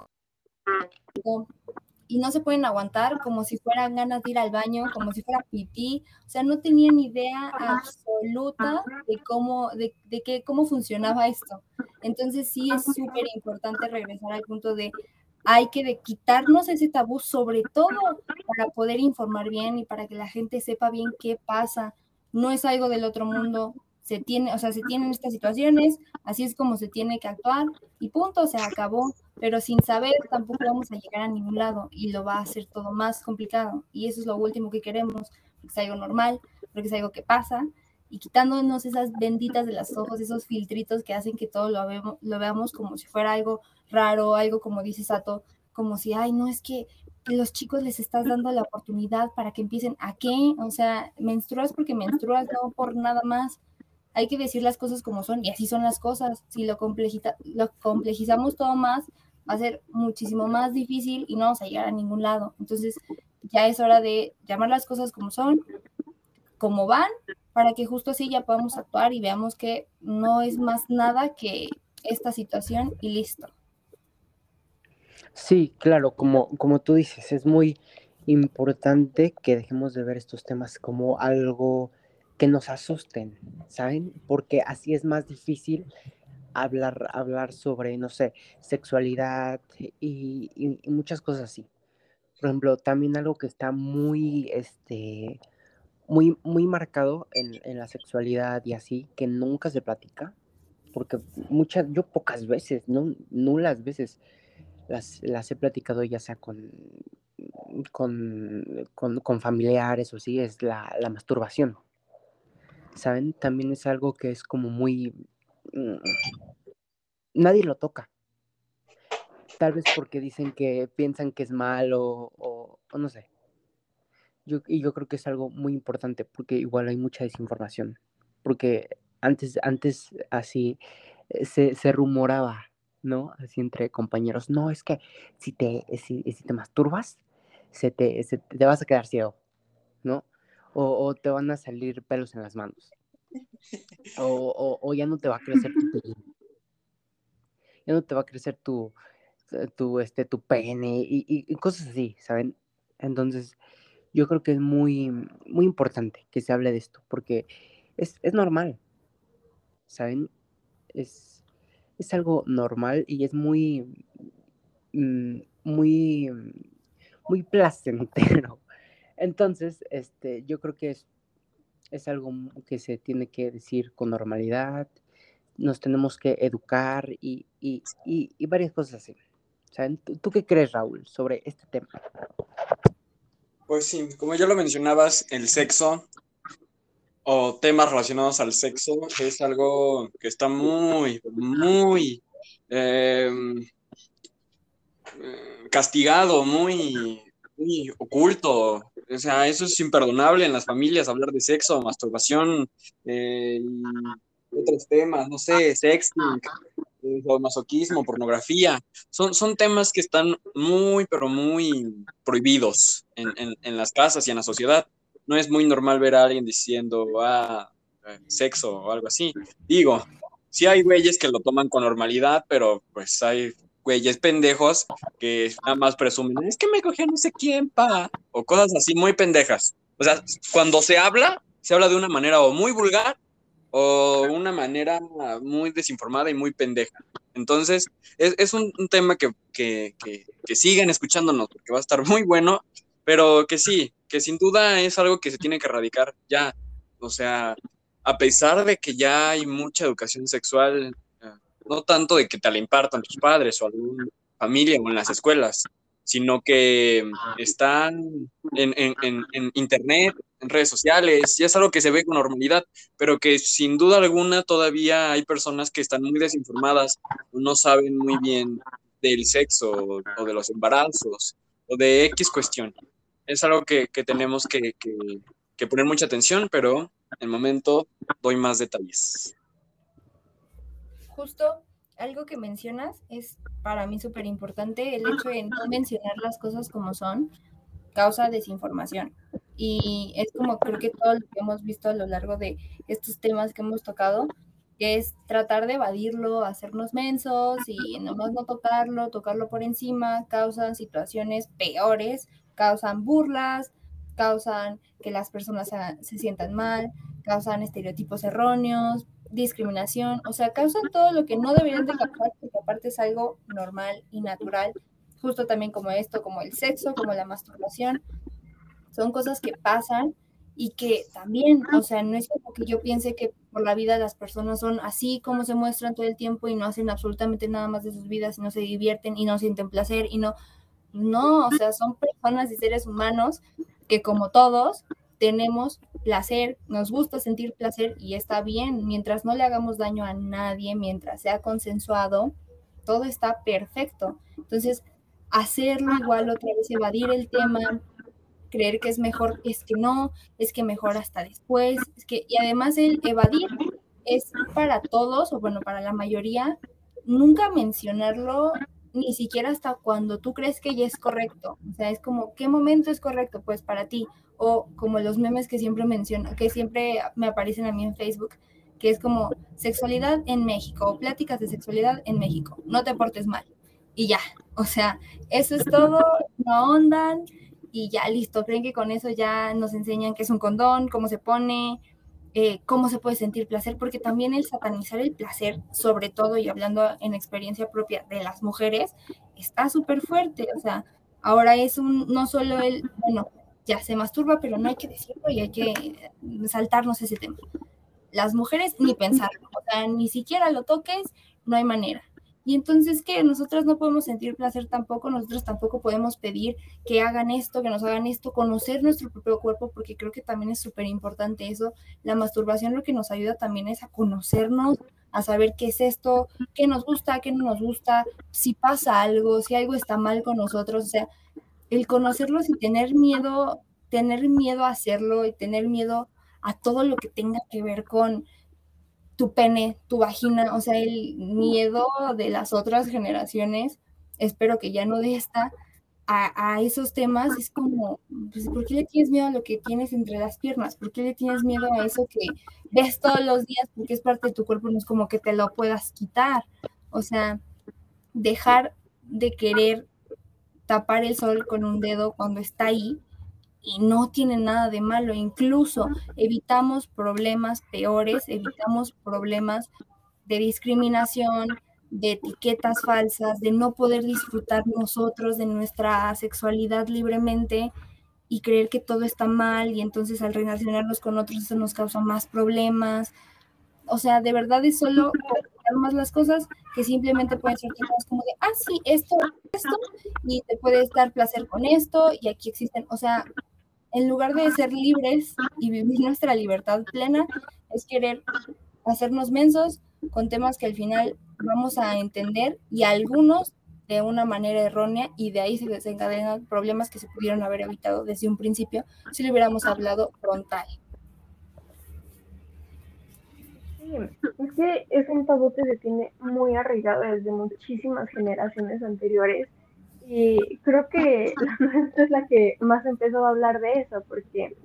y no se pueden aguantar como si fueran ganas de ir al baño, como si fuera pipí, o sea, no tenían idea absoluta de cómo, de, de qué, cómo funcionaba esto. Entonces sí es súper importante regresar al punto de hay que quitarnos ese tabú, sobre todo para poder informar bien y para que la gente sepa bien qué pasa. No es algo del otro mundo, se tiene, o sea, se tienen estas situaciones, así es como se tiene que actuar y punto, se acabó. Pero sin saber tampoco vamos a llegar a ningún lado y lo va a hacer todo más complicado. Y eso es lo último que queremos, porque es algo normal, porque es algo que pasa y quitándonos esas benditas de los ojos, esos filtritos que hacen que todo lo, veamos, lo veamos como si fuera algo raro, algo como dice Sato, como si, ay, no es que los chicos les estás dando la oportunidad para que empiecen a qué, o sea, menstruas porque menstruas, no por nada más. Hay que decir las cosas como son y así son las cosas. Si lo, lo complejizamos todo más, va a ser muchísimo más difícil y no vamos a llegar a ningún lado. Entonces, ya es hora de llamar las cosas como son, como van, para que justo así ya podamos actuar y veamos que no es más nada que esta situación y listo. Sí, claro, como, como tú dices, es muy importante que dejemos de ver estos temas como algo que nos asusten, ¿saben? Porque así es más difícil hablar, hablar sobre, no sé, sexualidad y, y muchas cosas así. Por ejemplo, también algo que está muy, este, muy, muy marcado en, en, la sexualidad y así, que nunca se platica, porque muchas, yo pocas veces, no, nulas veces las, las he platicado ya sea con, con, con, con familiares o así, es la, la, masturbación. ¿Saben? También es algo que es como muy... Mm, nadie lo toca. Tal vez porque dicen que piensan que es malo o no sé yo, y yo creo que es algo muy importante porque igual hay mucha desinformación. Porque antes, antes así eh, se, se rumoraba, ¿no? Así entre compañeros, no, es que si te, si, si te masturbas, se te, se te vas a quedar ciego, ¿no? O, o, te van a salir pelos en las manos. O, o, o ya no te va a crecer tu [LAUGHS] Ya no te va a crecer tu, tu, este, tu pene y, cosas así, ¿saben? Entonces, yo creo que es muy, muy importante que se hable de esto, porque es, normal, ¿saben? Es, es algo normal y es muy, mm, muy, muy placentero. [LAUGHS] Entonces, este, yo creo que es, es algo que se tiene que decir con normalidad, nos tenemos que educar y, varias cosas así. ¿Tú, qué crees, Raúl, sobre este tema? Pues sí, como ya lo mencionabas, el sexo o temas relacionados al sexo es algo que está muy, muy em, eh, castigado, muy, muy oculto. O sea, eso es imperdonable en las familias, hablar de sexo, masturbación, eh, otros temas, no sé, sexting, masoquismo, pornografía. Son, son temas que están muy, pero muy prohibidos en, las casas y en la sociedad. No es muy normal ver a alguien diciendo, ah, eh, sexo o algo así. Digo, sí hay güeyes que lo toman con normalidad, pero pues hay güeyes pendejos que nada más presumen, es que me cogió no sé quién, pa, o cosas así muy pendejas. O sea, cuando se habla, se habla de una manera o muy vulgar o una manera muy desinformada y muy pendeja. Entonces, es, un, tema que, que, que, sigan escuchándonos, porque va a estar [LAUGHS] muy bueno, pero que sí, que sin duda es algo que se tiene que erradicar ya. O sea, a pesar de que ya hay mucha educación sexual, eh, no tanto de que te la impartan tus padres o alguna familia o en las escuelas, sino que están en, en, internet, en redes sociales, y es algo que se ve con normalidad, pero que sin duda alguna todavía hay personas que están muy desinformadas, no saben muy bien del sexo o de los embarazos o de X cuestión. Es algo que, tenemos que, que poner mucha atención, pero en el momento doy más detalles. Justo algo que mencionas es para mí súper importante, el hecho de no mencionar las cosas como son, causa desinformación. Y es como creo que todo lo que hemos visto a lo largo de estos temas que hemos tocado, es tratar de evadirlo, hacernos mensos y nomás no tocarlo, tocarlo por encima, causan situaciones peores, causan burlas, causan que las personas se sientan mal, causan estereotipos erróneos, discriminación, o sea, causan todo lo que no deberían de causar, porque aparte es algo normal y natural, justo también como esto, como el sexo, como la masturbación, son cosas que pasan y que también, o sea, no es como que yo piense que por la vida las personas son así como se muestran todo el tiempo y no hacen absolutamente nada más de sus vidas y no se divierten y no sienten placer y no, no, o sea, son personas y seres humanos que como todos tenemos placer, nos gusta sentir placer y está bien, mientras no le hagamos daño a nadie, mientras sea consensuado, todo está perfecto. Entonces, hacerlo igual otra vez, evadir el tema, creer que es mejor, es que no, es que mejor hasta después, es que, y además el evadir es para todos, o bueno, para la mayoría, nunca mencionarlo ni siquiera hasta cuando tú crees que ya es correcto. O sea, es como, ¿qué momento es correcto? Pues para ti. O como los memes que siempre menciono, que siempre me aparecen a mí en Facebook, que es como sexualidad en México o pláticas de sexualidad en México. No te portes mal. Y ya. O sea, eso es todo. No ondan y ya listo. Creen que con eso ya nos enseñan qué es un condón, cómo se pone, eh, cómo se puede sentir placer, porque también el satanizar el placer, sobre todo y hablando en experiencia propia de las mujeres, está súper fuerte. O sea, ahora es un, no solo el, bueno, ya se masturba, pero no hay que decirlo y hay que saltarnos ese tema. Las mujeres ni pensarlo, o sea, ni siquiera lo toques, no hay manera. Y entonces, ¿qué? Nosotros no podemos sentir placer tampoco, nosotros tampoco podemos pedir que hagan esto, que nos hagan esto, conocer nuestro propio cuerpo, porque creo que también es súper importante eso. La masturbación lo que nos ayuda también es a conocernos, a saber qué es esto, qué nos gusta, qué no nos gusta, si pasa algo, si algo está mal con nosotros, o sea, el conocerlos y tener miedo, tener miedo a hacerlo y tener miedo a todo lo que tenga que ver con tu pene, tu vagina, o sea, el miedo de las otras generaciones, espero que ya no de esta, a, esos temas es como, pues, ¿por qué le tienes miedo a lo que tienes entre las piernas? ¿Por qué le tienes miedo a eso que ves todos los días porque es parte de tu cuerpo? No es como que te lo puedas quitar. O sea, dejar de querer tapar el sol con un dedo cuando está ahí y no tiene nada de malo. Incluso evitamos problemas peores, evitamos problemas de discriminación, de etiquetas falsas, de no poder disfrutar nosotros de nuestra sexualidad libremente y creer que todo está mal y entonces al relacionarnos con otros eso nos causa más problemas. O sea, de verdad es solo complicar más las cosas que simplemente pueden ser como de, ah, sí, esto, esto, y te puedes dar placer con esto y aquí existen, o sea, en lugar de ser libres y vivir nuestra libertad plena, es querer hacernos mensos con temas que al final vamos a entender y algunos de una manera errónea y de ahí se desencadenan problemas que se pudieron haber evitado desde un principio si lo hubiéramos hablado frontal. Sí, es que es un tabú que se tiene muy arraigado desde muchísimas generaciones anteriores y creo que [LAUGHS] la nuestra es la que más empezó a hablar de eso porque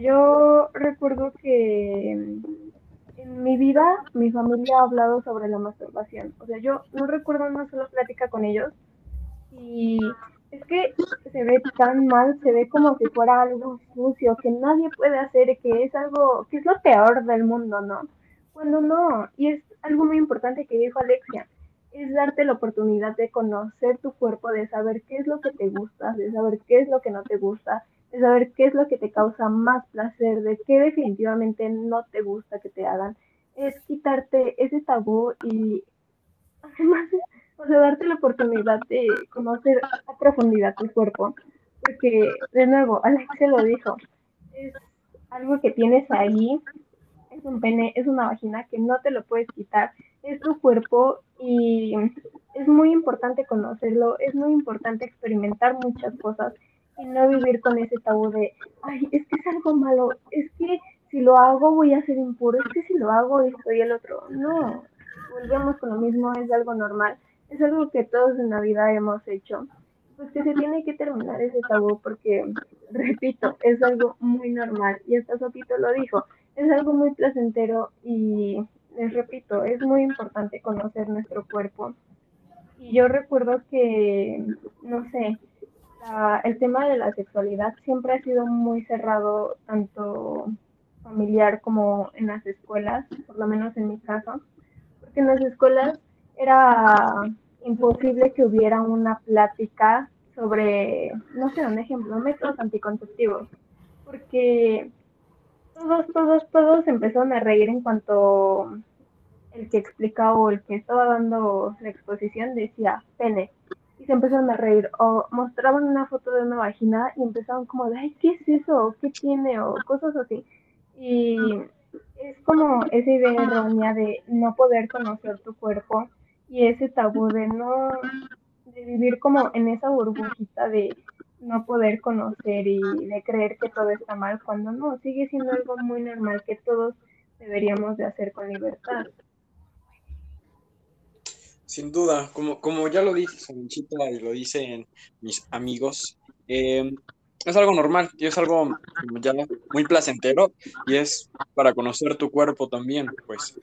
yo recuerdo que en mi vida mi familia ha hablado sobre la masturbación. O sea, yo no recuerdo una sola plática con ellos y es que se ve tan mal, se ve como si fuera algo sucio, que nadie puede hacer, que es algo, que es lo peor del mundo, ¿no? Cuando no, y es algo muy importante que dijo Alexia, es darte la oportunidad de conocer tu cuerpo, de saber qué es lo que te gusta, de saber qué es lo que no te gusta, de saber qué es lo que te causa más placer, de qué definitivamente no te gusta que te hagan, es quitarte ese tabú y [LAUGHS] además, o sea, darte la oportunidad de conocer a profundidad tu cuerpo, porque de nuevo, Alex se lo dijo, es algo que tienes ahí, es un pene, es una vagina que no te lo puedes quitar, es tu cuerpo y es muy importante conocerlo, es muy importante experimentar muchas cosas y no vivir con ese tabú de, ay, es que es algo malo, es que si lo hago voy a ser impuro, es que si lo hago esto y el otro. No, volvemos con lo mismo, es algo normal, es algo que todos en la vida hemos hecho. Pues que se tiene que terminar ese tabú porque, repito, es algo muy normal y hasta Sotito lo dijo, es algo muy placentero y les repito, es muy importante conocer nuestro cuerpo. Y yo recuerdo que, no sé, el tema de la sexualidad siempre ha sido muy cerrado, tanto familiar como en las escuelas, por lo menos en mi caso, porque en las escuelas era imposible que hubiera una plática sobre, no sé, un ejemplo, métodos anticonceptivos, porque todos, todos, todos empezaron a reír en cuanto el que explicaba o el que estaba dando la exposición decía pene y se empezaron a reír o mostraban una foto de una vagina y empezaban como de, ay, ¿qué es eso? ¿Qué tiene? o cosas así. Y es como esa idea errónea de no poder conocer tu cuerpo y ese tabú de no, de vivir como en esa burbujita de no poder conocer y de creer que todo está mal cuando no, sigue siendo algo muy normal que todos deberíamos de hacer con libertad. Sin duda, como, como ya lo dije Sanchita y lo dicen mis amigos, em, es algo normal y es algo muy placentero y es para conocer tu cuerpo también, pues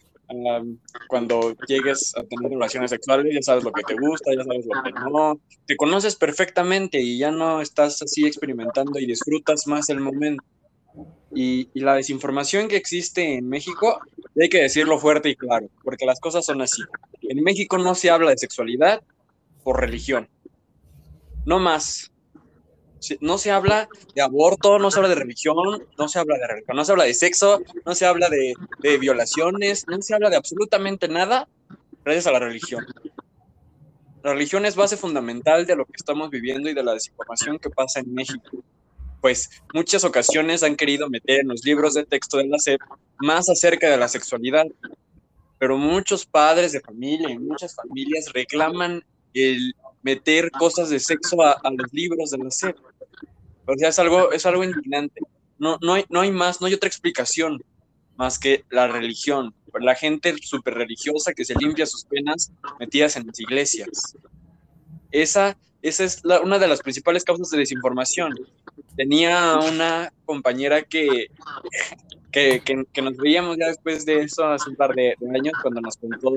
cuando llegues a tener relaciones sexuales ya sabes lo que te gusta, ya sabes lo que no, te conoces perfectamente y ya no estás así experimentando y disfrutas más el momento. Y, y, la desinformación que existe en México, hay que decirlo fuerte y claro, porque las cosas son así. En México no se habla de sexualidad por religión. No más. No se habla de aborto, no se habla de religión, no se habla de no se habla de sexo, no se habla de, de violaciones, no se habla de absolutamente nada gracias a la religión. La religión es base fundamental de lo que estamos viviendo y de la desinformación que pasa en México pues muchas ocasiones han querido meter en los libros de texto de la SEP más acerca de la sexualidad, pero muchos padres de familia y muchas familias reclaman el meter cosas de sexo a, los libros de la SEP. O sea, es algo, es algo indignante. No, no, hay, no hay más, no hay otra explicación más que la religión. La gente súper religiosa que se limpia sus penas metidas en las iglesias. Esa, esa es una de las principales causas de desinformación. Tenía una compañera que que, que, nos veíamos ya después de eso hace un par de, años cuando nos contó,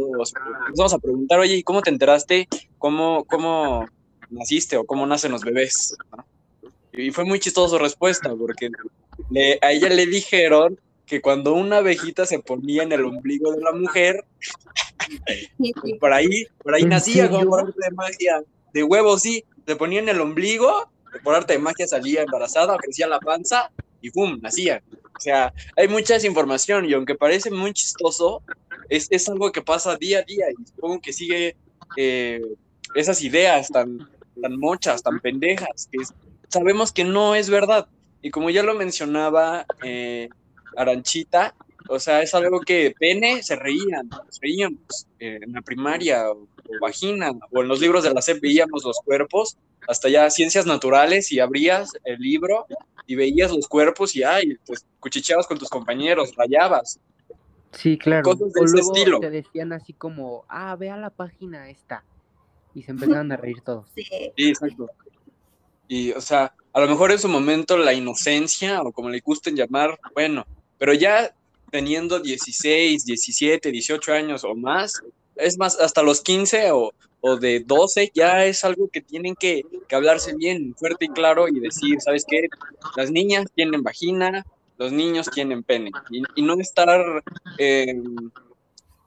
vamos a preguntar, oye, ¿cómo te enteraste? ¿Cómo, cómo naciste o cómo nacen los bebés? Y fue muy chistoso su respuesta, porque a ella le dijeron que cuando una abejita se ponía en el ombligo de la mujer, por ahí, por ahí nacía como por arte de magia, de huevo, sí, se ponía en el ombligo, por arte de magia salía embarazada, crecía la panza y ¡pum! nacía. O sea, hay mucha información y aunque parece muy chistoso, es, es algo que pasa día a día y supongo que sigue eh, esas ideas tan, tan mochas, tan pendejas, que sabemos que no es verdad. Y como ya lo mencionaba eh, Aranchita, o sea, es algo que pene se reían, reíamos eh, en la primaria o, vagina, o en los libros de la SEP veíamos los cuerpos, hasta ya ciencias naturales y abrías el libro y veías los cuerpos y ay, pues cuchicheabas con tus compañeros, rayabas. Sí, claro. Cosas de ese estilo. Te decían así como, ah, ve a la página esta. Y se empezaron a reír todos. Sí, exacto. Y, o sea, a lo mejor en su momento la inocencia, o como le gusten llamar, bueno, pero ya teniendo 16, 17, 18 años o más, es más, hasta los 15 o, o de 12, ya es algo que tienen que, que, hablarse bien, fuerte y claro y decir, ¿sabes qué? Las niñas tienen vagina, los niños tienen pene. Y, no estar, eh,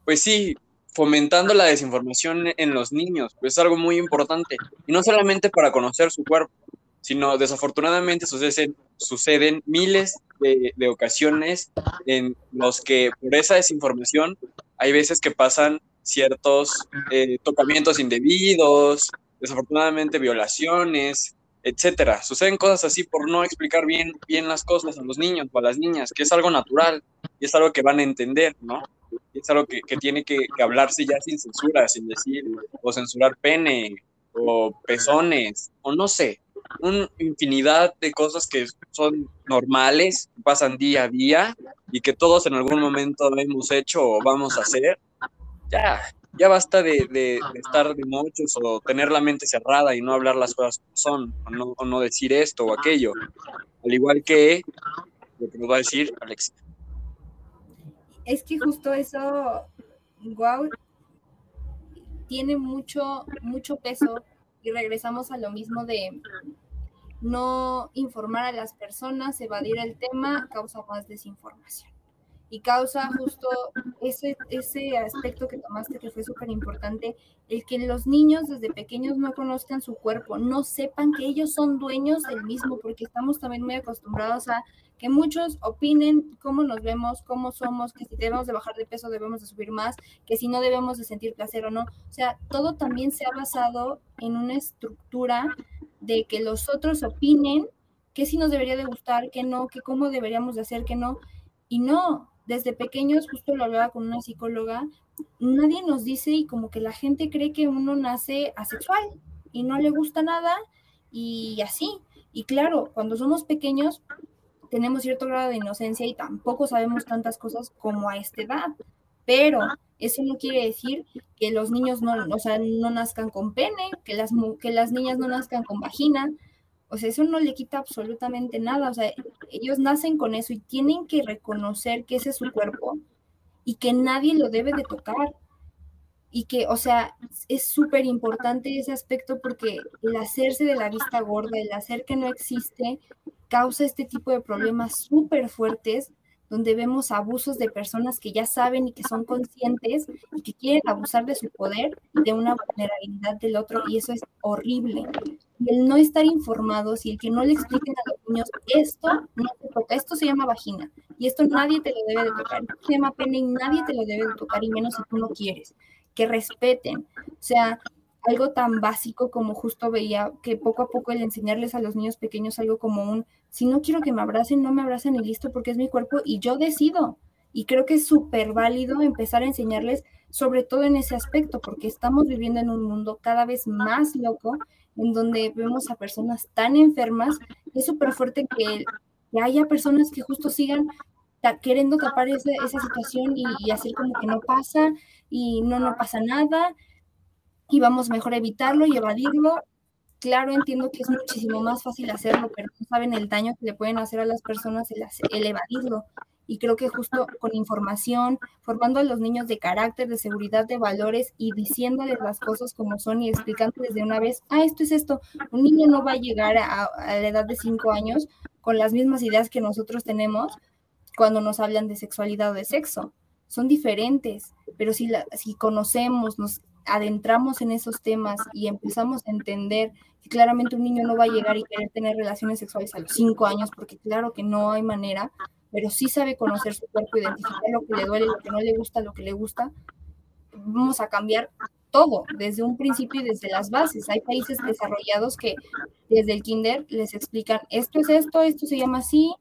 pues sí, fomentando la desinformación en los niños, pues es algo muy importante. Y no solamente para conocer su cuerpo, sino desafortunadamente suceden, suceden miles de, de, ocasiones en los que por esa desinformación hay veces que pasan ciertos eh, tocamientos indebidos, desafortunadamente violaciones, etcétera. Suceden cosas así por no explicar bien, bien las cosas a los niños o a las niñas, que es algo natural y es algo que van a entender, ¿no? es algo que, que tiene que, que, hablarse ya sin censura, sin decir, o censurar pene, o pezones, o no sé, una infinidad de cosas que son normales, pasan día a día y que todos en algún momento hemos hecho o vamos a hacer. Ya, ya basta de, estar de muchos o tener la mente cerrada y no hablar las cosas como son, o no, decir esto o aquello. Al igual que lo que nos va a decir Alexia es que justo eso, wow, tiene mucho, mucho peso y regresamos a lo mismo de no informar a las personas, evadir el tema, causa más desinformación. Y causa justo ese, ese aspecto que tomaste que fue súper importante, el que los niños desde pequeños no conozcan su cuerpo, no sepan que ellos son dueños del mismo, porque estamos también muy acostumbrados a que muchos opinen cómo nos vemos, cómo somos, que si debemos de bajar de peso debemos de subir más, que si no debemos de sentir placer o no. O sea, todo también se ha basado en una estructura de que los otros opinen que si nos debería de gustar, que no, que cómo deberíamos de hacer, que no. Y no, desde pequeños, justo lo hablaba con una psicóloga, nadie nos dice y como que la gente cree que uno nace asexual y no le gusta nada y así. Y claro, cuando somos pequeños, tenemos cierto grado de inocencia y tampoco sabemos tantas cosas como a esta edad, pero eso no quiere decir que los niños no, o sea, no nazcan con pene, que las, que las niñas no nazcan con vagina, o sea, eso no le quita absolutamente nada, o sea, ellos nacen con eso y tienen que reconocer que ese es su cuerpo y que nadie lo debe de tocar. Y que, o sea, es súper importante ese aspecto porque el hacerse de la vista gorda, el hacer que no existe, causa este tipo de problemas súper fuertes donde vemos abusos de personas que ya saben y que son conscientes y que quieren abusar de su poder y de una vulnerabilidad del otro y eso es horrible. Y el no estar informados y el que no le expliquen a los niños esto no se toca, esto se llama vagina y esto nadie te lo debe de tocar, se llama pene y nadie te lo debe de tocar y menos si tú no quieres. Que respeten, o sea, algo tan básico como justo veía que poco a poco el enseñarles a los niños pequeños algo como un, si no quiero que me abracen, no me abracen y listo porque es mi cuerpo y yo decido. Y creo que es súper válido empezar a enseñarles sobre todo en ese aspecto, porque estamos viviendo en un mundo cada vez más loco, en donde vemos a personas tan enfermas, es súper fuerte que, haya personas que justo sigan queriendo tapar esa, esa situación y, y, hacer como que no pasa y no, no pasa nada y vamos mejor a evitarlo y evadirlo. Claro, entiendo que es muchísimo más fácil hacerlo, pero no saben el daño que le pueden hacer a las personas el, evadirlo. Y creo que justo con información, formando a los niños de carácter, de seguridad, de valores y diciéndoles las cosas como son y explicándoles de una vez, ah, esto es esto. Un niño no va a llegar a, la edad de cinco años con las mismas ideas que nosotros tenemos cuando nos hablan de sexualidad o de sexo. Son diferentes, pero si, si conocemos, nos adentramos en esos temas y empezamos a entender que claramente un niño no va a llegar y querer tener relaciones sexuales a los cinco años, porque claro que no hay manera, pero sí sabe conocer su cuerpo, identificar lo que le duele, lo que no le gusta, lo que le gusta, vamos a cambiar todo desde un principio y desde las bases. Hay países desarrollados que desde el kinder les explican esto es esto, esto se llama así,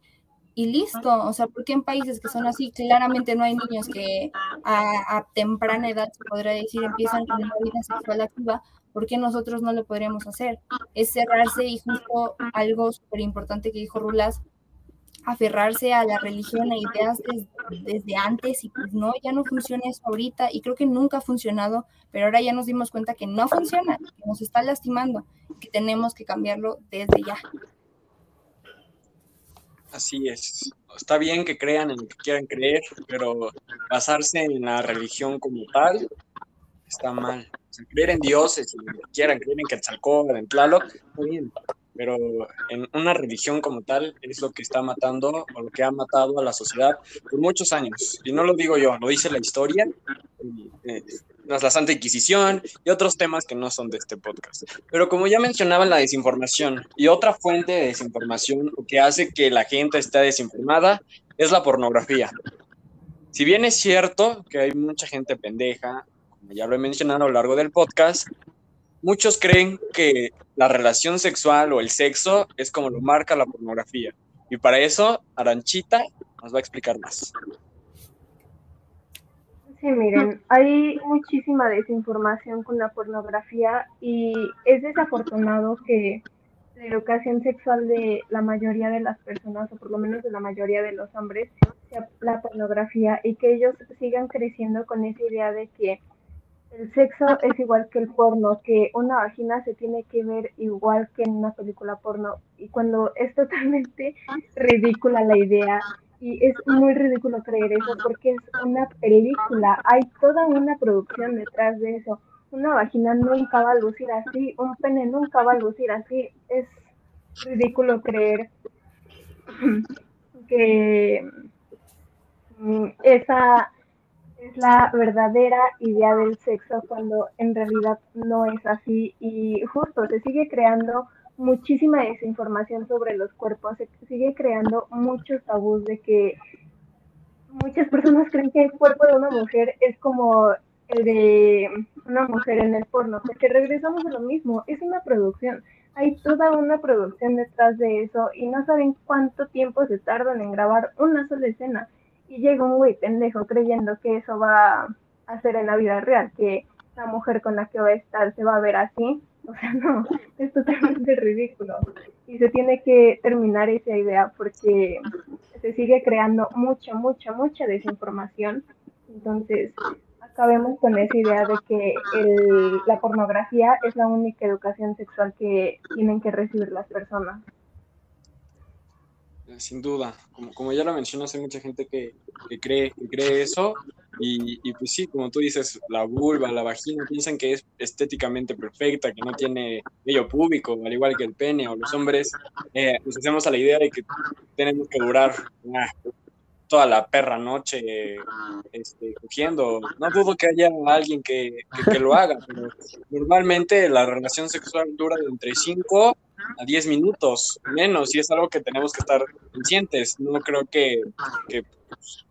y listo. O sea, porque en países que son así, claramente no hay niños que a, temprana edad, se podría decir, empiezan con una vida sexual activa, ¿por qué nosotros no lo podríamos hacer? Es cerrarse y justo algo súper importante que dijo Rulas, aferrarse a la religión, a ideas desde, antes y pues no, ya no funciona eso ahorita y creo que nunca ha funcionado, pero ahora ya nos dimos cuenta que no funciona, que nos está lastimando, que tenemos que cambiarlo desde ya. Así es. Está bien que crean en lo que quieran creer, pero basarse en la religión como tal está mal. creer en dioses, en lo que quieran, creer en Quetzalcóatl, en Tlaloc, muy bien pero en una religión como tal es lo que está matando o lo que ha matado a la sociedad por muchos años. Y no lo digo yo, lo dice la historia, eh, la Santa Inquisición y otros temas que no son de este podcast. Pero como ya mencionaba la desinformación y otra fuente de desinformación que hace que la gente esté desinformada es la pornografía. Si bien es cierto que hay mucha gente pendeja, como ya lo he mencionado a lo largo del podcast, muchos creen que la relación sexual o el sexo es como lo marca la pornografía. Y para eso, Aranchita nos va a explicar más. Sí, miren, hay muchísima desinformación con la pornografía y es desafortunado que la educación sexual de la mayoría de las personas, o por lo menos de la mayoría de los hombres, sea la pornografía y que ellos sigan creciendo con esa idea de que el sexo es igual que el porno, que una vagina se tiene que ver igual que en una película porno. Y cuando es totalmente ridícula la idea, y es muy ridículo creer eso porque es una película, hay toda una producción detrás de eso. Una vagina nunca va a lucir así, un pene nunca va a lucir así. Es ridículo creer que mm, esa es la verdadera idea del sexo cuando en realidad no es así y justo se sigue creando muchísima desinformación sobre los cuerpos, se sigue creando muchos tabús de que muchas personas creen que el cuerpo de una mujer es como el de una mujer en el porno, porque regresamos a lo mismo, es una producción, hay toda una producción detrás de eso y no saben cuánto tiempo se tardan en grabar una sola escena y llega un güey pendejo creyendo que eso va a ser en la vida real, que la mujer con la que va a estar se va a ver así. [LAUGHS] O sea, no, es totalmente ridículo. Y se tiene que terminar esa idea porque se sigue creando mucha, mucha, mucha desinformación. Entonces, acabemos con esa idea de que el, la pornografía es la única educación sexual que tienen que recibir las personas sin duda. Como, como ya lo mencionas, hay mucha gente que, que cree, que cree eso. Y, y, pues sí, como tú dices, la vulva, la vagina, piensan que es estéticamente perfecta, que no tiene vello público, al igual que el pene o los hombres. Eh, nos hacemos a la idea de que tenemos que durar toda la perra noche este, cogiendo. No dudo que haya alguien que, que, lo haga, pero normalmente la relación sexual dura de entre 5 a 10 minutos, menos, y es algo que tenemos que estar conscientes. No creo que, pues,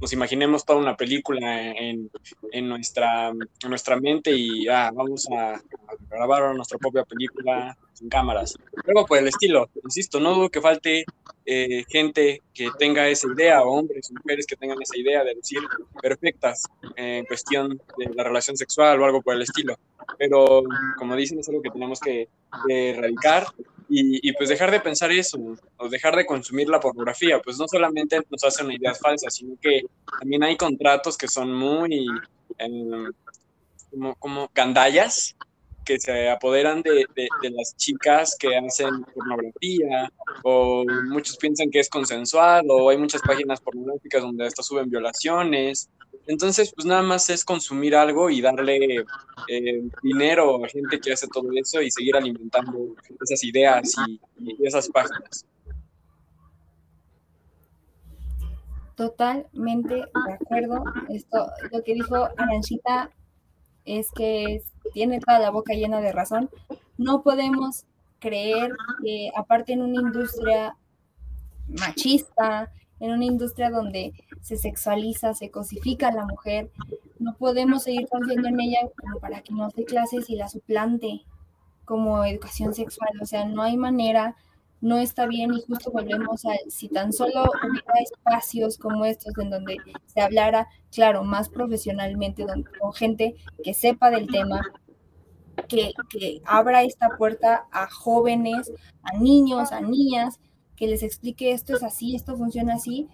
nos imaginemos toda una película en, en, nuestra, en nuestra mente y ah, vamos a, grabar nuestra propia película sin cámaras. Luego, por el estilo, insisto, no dudo que falte eh, gente que tenga esa idea, o hombres mujeres que tengan esa idea de decir perfectas en cuestión de la relación sexual o algo por el estilo. Pero, como dicen, es algo que tenemos que erradicar y, pues dejar de pensar eso, o dejar de consumir la pornografía, pues no solamente nos hace una idea falsa, sino que también hay contratos que son muy em, como, como que se apoderan de, las chicas que hacen pornografía, o muchos piensan que es consensual, o hay muchas páginas pornográficas donde hasta suben violaciones. Entonces, pues nada más es consumir algo y darle eh, dinero a gente que hace todo eso y seguir alimentando esas ideas y, y esas páginas. Totalmente de acuerdo. Esto, lo que dijo Aranchita es que tiene toda la boca llena de razón. No podemos creer que aparte en una industria machista, en una industria donde se sexualiza, se cosifica a la mujer, no podemos seguir confiando en ella como para que nos dé clases y la suplante como educación sexual. O sea, no hay manera, no está bien y justo volvemos a, si tan solo hubiera espacios como estos en donde se hablara, claro, más profesionalmente, con gente que sepa del tema, que, que abra esta puerta a jóvenes, a niños, a niñas, que les explique esto es así, esto funciona así,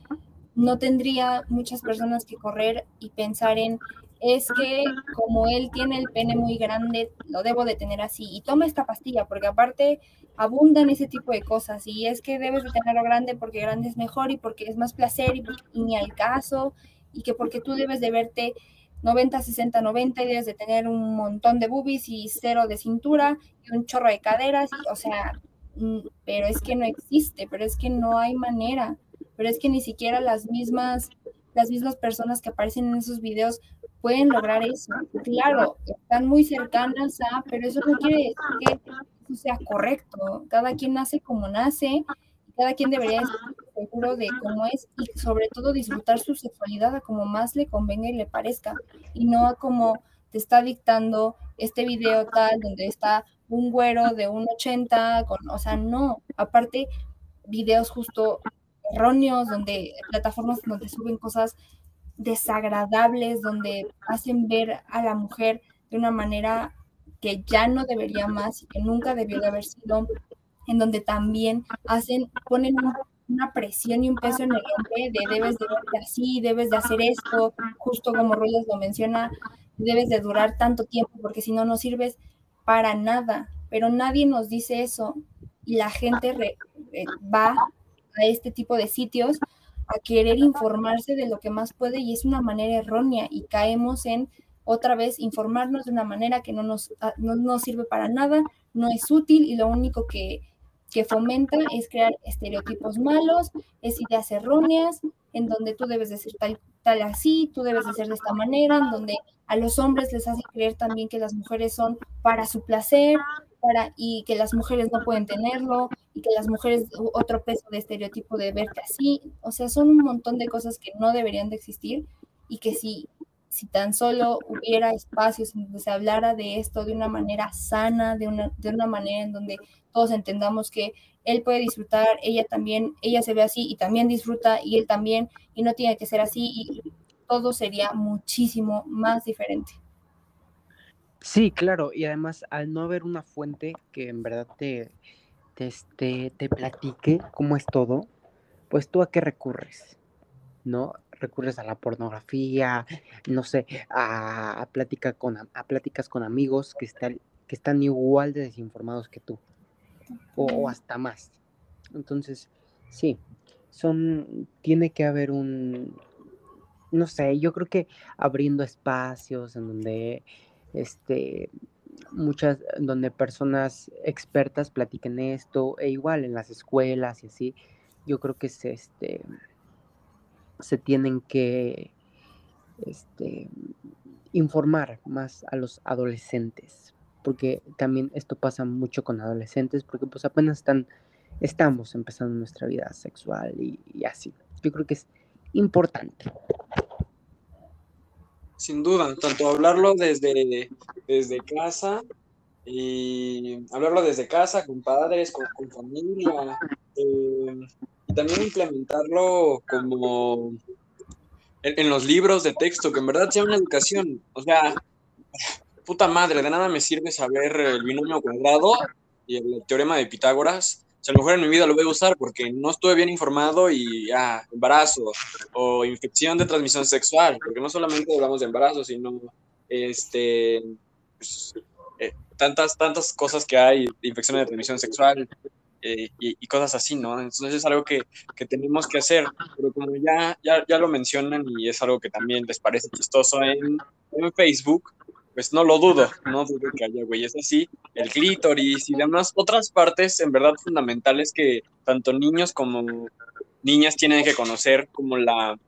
no tendría muchas personas que correr y pensar en es que como él tiene el pene muy grande, lo debo de tener así. Y toma esta pastilla, porque aparte abundan ese tipo de cosas. Y es que debes de tenerlo grande porque grande es mejor y porque es más placer y, ni al caso. Y que porque tú debes de verte 90, 60, 90 y debes de tener un montón de boobies y cero de cintura y un chorro de caderas. O sea, mm, pero es que no existe, pero es que no hay manera. Pero es que ni siquiera las mismas las mismas personas que aparecen en esos videos pueden lograr eso. Claro, están muy cercanas a, pero eso no quiere decir que eso sea correcto. Cada quien nace como nace, cada quien debería estar seguro de cómo es y sobre todo disfrutar su sexualidad a como más le convenga y le parezca, y no a como te está dictando este video tal donde está un güero de un 80 con, o sea, no, aparte videos justo erróneos donde plataformas donde suben cosas desagradables, donde hacen ver a la mujer de una manera que ya no debería más y que nunca debió de haber sido, en donde también hacen, ponen una presión y un peso en el hombre de debes de verte así, debes de hacer esto, justo como Ruiz lo menciona, debes de durar tanto tiempo porque si no, no sirves para nada, pero nadie nos dice eso y la gente va a este tipo de sitios a querer informarse de lo que más puede y es una manera errónea y caemos en otra vez informarnos de una manera que no nos, ah, no, sirve para nada, no es útil y lo único que, que fomenta es crear estereotipos malos, es ideas erróneas, en donde tú debes de ser tal, tal así, tú debes de ser de esta manera, en donde a los hombres les hace creer también que las mujeres son para su placer, y que las mujeres no pueden tenerlo y que las mujeres otro peso de estereotipo de verte así, o sea, son un montón de cosas que no deberían de existir y que si si tan solo hubiera espacios en donde se hablara de esto de una manera sana, de una, de una manera en donde todos entendamos que él puede disfrutar, ella también, ella se ve así y también disfruta y él también, y no tiene que ser así, y todo sería muchísimo más diferente. Sí, claro, y además al no haber una fuente que en verdad te, te, este, te platique cómo es todo, pues tú a qué recurres, ¿no? Recurres a la pornografía, no sé, a, a, con, a pláticas con amigos que están, que están igual de desinformados que tú, o, hasta más. Entonces, sí, son, tiene que haber un, no sé, yo creo que abriendo espacios en donde este, muchas, donde personas expertas platiquen esto, e igual en las escuelas y así, yo creo que se, este, se tienen que este, informar más a los adolescentes, porque también esto pasa mucho con adolescentes, porque pues apenas están, estamos empezando nuestra vida sexual y, y así. Yo creo que es importante sin duda, tanto hablarlo desde, desde casa y hablarlo desde casa, con padres, con, familia, eh, y también implementarlo como en, los libros de texto, que en verdad sea una educación, o sea, puta madre, de nada me sirve saber el binomio cuadrado y el teorema de Pitágoras a lo mejor en mi vida lo voy a usar porque no estuve bien informado y ah, embarazo o infección de transmisión sexual, porque no solamente hablamos de embarazo, sino este, pues, eh, tantas, tantas cosas que hay, infecciones de transmisión sexual eh, y, cosas así, ¿no? Entonces es algo que, que, tenemos que hacer, pero como ya, ya, ya lo mencionan y es algo que también les parece chistoso en, en Facebook, pues no lo dudo, no dudo que haya güeyes así, el clítoris y demás otras partes en verdad fundamentales que tanto niños como niñas tienen que conocer como la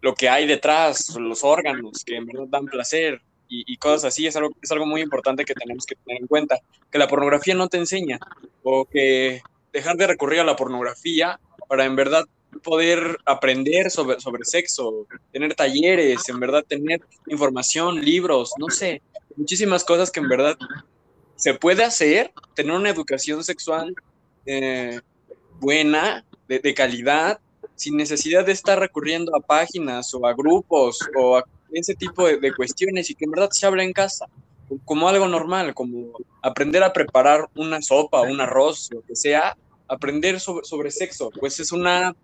lo que hay detrás, los órganos que en verdad dan placer y, cosas así, es algo, es algo muy importante que tenemos que tener en cuenta, que la pornografía no te enseña o que dejar de recurrir a la pornografía para en verdad poder aprender sobre, sobre sexo, tener talleres, en verdad tener información, libros, no sé, muchísimas cosas que en verdad se puede hacer, tener una educación sexual eh, buena, de, calidad, sin necesidad de estar recurriendo a páginas o a grupos o a ese tipo de, cuestiones y que en verdad se habla en casa como algo normal, como aprender a preparar una sopa, un arroz, lo que sea, aprender sobre, sobre sexo, pues es una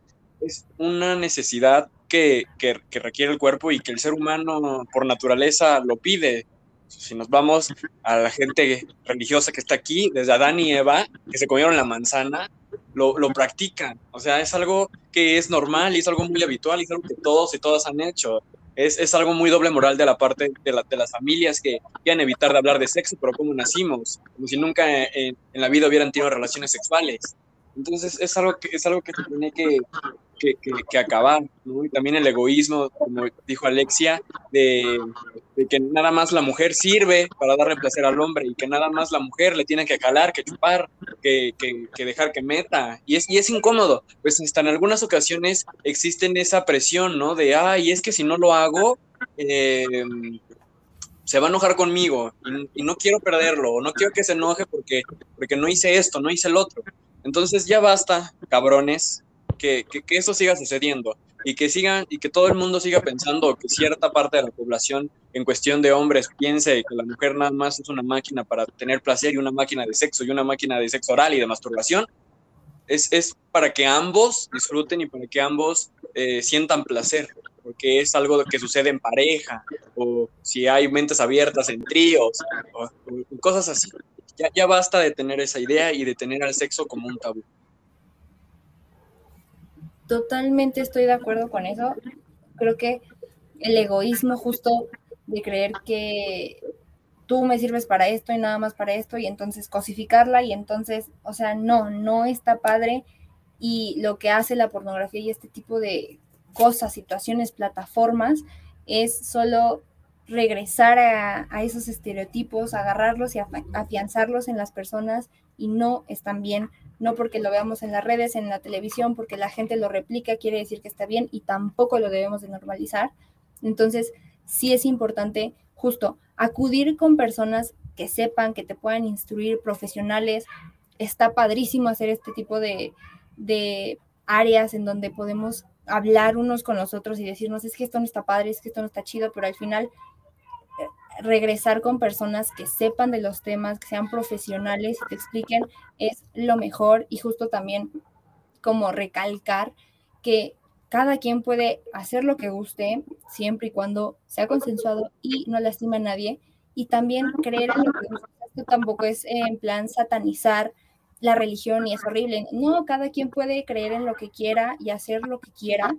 es una necesidad que, requiere el cuerpo y que el ser humano por naturaleza lo pide. Si nos vamos a la gente religiosa que está aquí, desde Adán y Eva, que se comieron la manzana, lo, lo practican. O sea, es algo que es normal y es algo muy habitual y es algo que todos y todas han hecho. Es, algo muy doble moral de la parte de, las familias que quieren evitar de hablar de sexo, pero como nacimos, como si nunca en, en la vida hubieran tenido relaciones sexuales. Entonces es algo que, es algo que se tiene que, que, acabar, ¿no? Y también el egoísmo, como dijo Alexia, de, que nada más la mujer sirve para darle placer al hombre y que nada más la mujer le tiene que calar, que chupar, que, dejar que meta. Y es, y es incómodo, pues hasta en algunas ocasiones existen esa presión, ¿no? De, ay, es que si no lo hago, em, se va a enojar conmigo y, no quiero perderlo, no quiero que se enoje porque, porque no hice esto, no hice el otro. Entonces ya basta, cabrones, que, que, eso siga sucediendo y que sigan y que todo el mundo siga pensando que cierta parte de la población en cuestión de hombres piense que la mujer nada más es una máquina para tener placer y una máquina de sexo y una máquina de sexo oral y de masturbación es, es para que ambos disfruten y para que ambos eh, sientan placer porque es algo que sucede en pareja o si hay mentes abiertas en tríos o, cosas así. Ya, ya basta de tener esa idea y de tener al sexo como un tabú Totalmente estoy de acuerdo con eso. Creo que el egoísmo justo de creer que tú me sirves para esto y nada más para esto y entonces cosificarla y entonces, o sea, no, no está padre y lo que hace la pornografía y este tipo de cosas, situaciones, plataformas, es solo regresar a, a esos estereotipos, agarrarlos y afianzarlos en las personas y no están bien no porque lo veamos en las redes, en la televisión, porque la gente lo replica, quiere decir que está bien y tampoco lo debemos de normalizar. Entonces, sí es importante justo acudir con personas que sepan, que te puedan instruir, profesionales. Está padrísimo hacer este tipo de, de áreas en donde podemos hablar unos con los otros y decirnos, es que esto no está padre, es que esto no está chido, pero al final regresar con personas que sepan de los temas, que sean profesionales y te expliquen, es lo mejor. Y justo también como recalcar que cada quien puede hacer lo que guste, siempre y cuando sea consensuado y no lastima a nadie. Y también creer en lo que. Esto tampoco es en plan satanizar la religión y es horrible. No, cada quien puede creer en lo que quiera y hacer lo que quiera,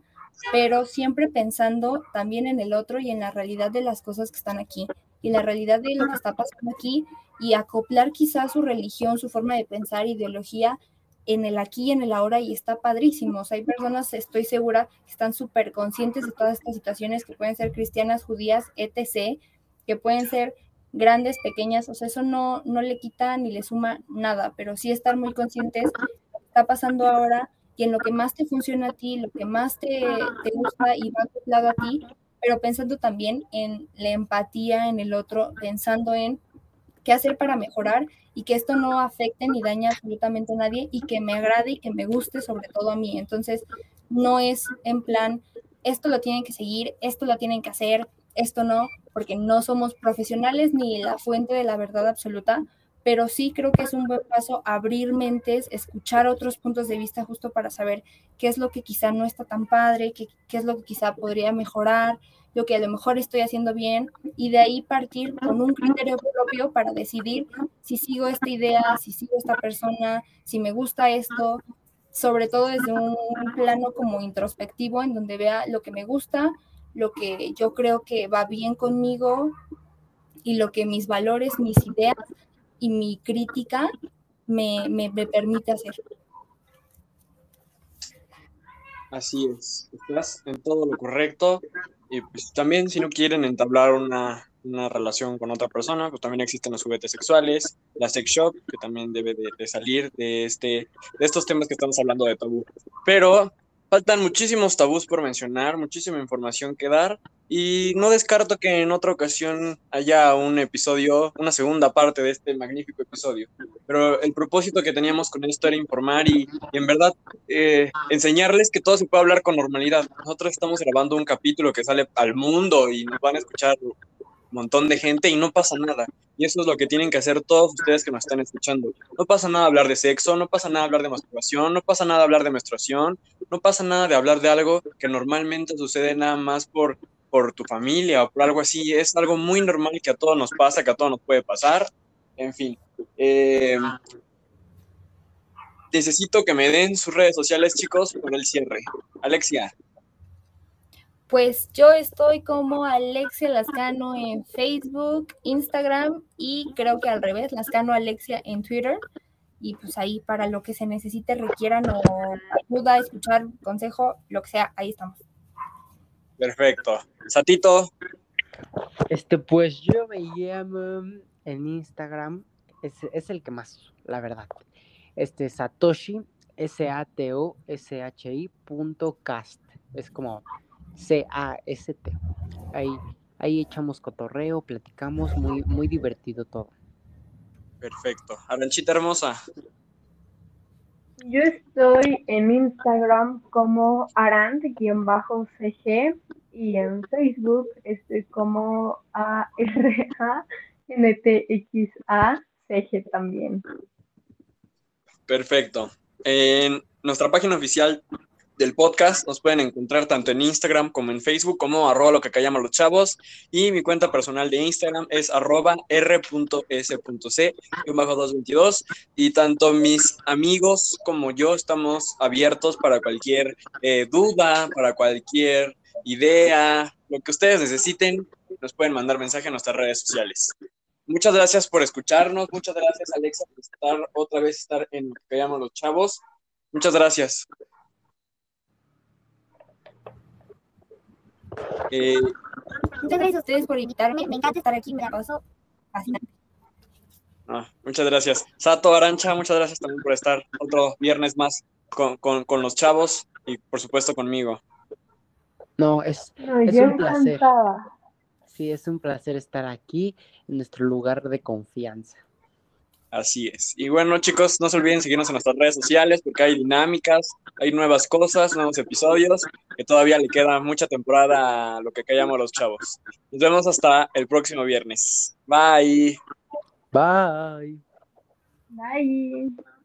pero siempre pensando también en el otro y en la realidad de las cosas que están aquí y la realidad de lo que está pasando aquí y acoplar quizás su religión, su forma de pensar, ideología en el aquí y en el ahora y está padrísimo. O sea, hay personas, estoy segura, que están súper conscientes de todas estas situaciones que pueden ser cristianas, judías, etc., que pueden ser grandes, pequeñas, o sea, eso no, no le quita ni le suma nada, pero sí estar muy conscientes de lo que está pasando ahora y en lo que más te funciona a ti, lo que más te, te gusta y va acoplado a ti, pero pensando también en la empatía en el otro, pensando en qué hacer para mejorar y que esto no afecte ni dañe absolutamente a nadie y que me agrade y que me guste sobre todo a mí. Entonces, no es en plan, esto lo tienen que seguir, esto lo tienen que hacer, esto no, porque no somos profesionales ni la fuente de la verdad absoluta, pero sí creo que es un buen paso abrir mentes, escuchar otros puntos de vista justo para saber qué es lo que quizá no está tan padre, qué, qué es lo que quizá podría mejorar, lo que a lo mejor estoy haciendo bien y de ahí partir con un criterio propio para decidir si sigo esta idea, si sigo esta persona, si me gusta esto, sobre todo desde un plano como introspectivo en donde vea lo que me gusta, lo que yo creo que va bien conmigo y lo que mis valores, mis ideas y mi crítica me, me, me permite hacer. Así es, estás en todo lo correcto. Y pues también si no quieren entablar una, una relación con otra persona, pues también existen los juguetes sexuales, la sex shop, que también debe de, de salir de, este, de estos temas que estamos hablando de tabú. Pero faltan muchísimos tabús por mencionar, muchísima información que dar y no descarto que en otra ocasión haya un episodio, una segunda parte de este magnífico episodio. Pero el propósito que teníamos con esto era informar y, en verdad eh, enseñarles que todo se puede hablar con normalidad. Nosotros estamos grabando un capítulo que sale al mundo y nos van a escuchar montón de gente y no pasa nada. Y eso es lo que tienen que hacer todos ustedes que nos están escuchando. No pasa nada hablar de sexo, no pasa nada hablar de masturbación, no pasa nada hablar de menstruación, no pasa nada de hablar de algo que normalmente sucede nada más por por tu familia o por algo así. Es algo muy normal que a todos nos pasa, que a todos nos puede pasar. En fin. Eh, necesito que me den sus redes sociales, chicos, por el cierre. Alexia. Pues yo estoy como Alexia Lascano en Facebook, Instagram y creo que al revés, Lascano Alexia en Twitter. Y pues ahí para lo que se necesite, requieran o ayuda, escuchar, consejo, lo que sea, ahí estamos. Perfecto. Satito. Este, pues yo me llamo en Instagram, es, es el que más, la verdad. Este, Satoshi, S-A-T-O-S-H-I punto cast. Es como C-A-S-T. Ahí, ahí echamos cotorreo, platicamos, muy, muy divertido todo. Perfecto. Aranchita hermosa. Yo estoy en Instagram como arant-cg y en Facebook estoy como A-R-A-N-T-X-A-C-G también. Perfecto. En nuestra página oficial del podcast nos pueden encontrar tanto en Instagram como en Facebook como arroba lo que callamos los chavos y mi cuenta personal de Instagram es arroba r.s.c-222 y tanto mis amigos como yo estamos abiertos para cualquier eh, duda, para cualquier idea, lo que ustedes necesiten, nos pueden mandar mensaje a nuestras redes sociales. Muchas gracias por escucharnos, muchas gracias Alexa por estar otra vez estar en lo que callamos los chavos. Muchas gracias. Eh, Muchas gracias a ustedes por invitarme. Me encanta estar aquí, me la paso fascinante. ah, muchas gracias. Sato Arancha, muchas gracias también por estar otro viernes más con, con, con los chavos y por supuesto conmigo. No, es, No, Es un placer. encantada. sí, es un placer estar aquí en nuestro lugar de confianza. Así es. Y bueno, chicos, no se olviden seguirnos en nuestras redes sociales porque hay dinámicas, hay nuevas cosas, nuevos episodios, que todavía le queda mucha temporada a lo que callamos los chavos. Nos vemos hasta el próximo viernes. Bye. Bye. Bye.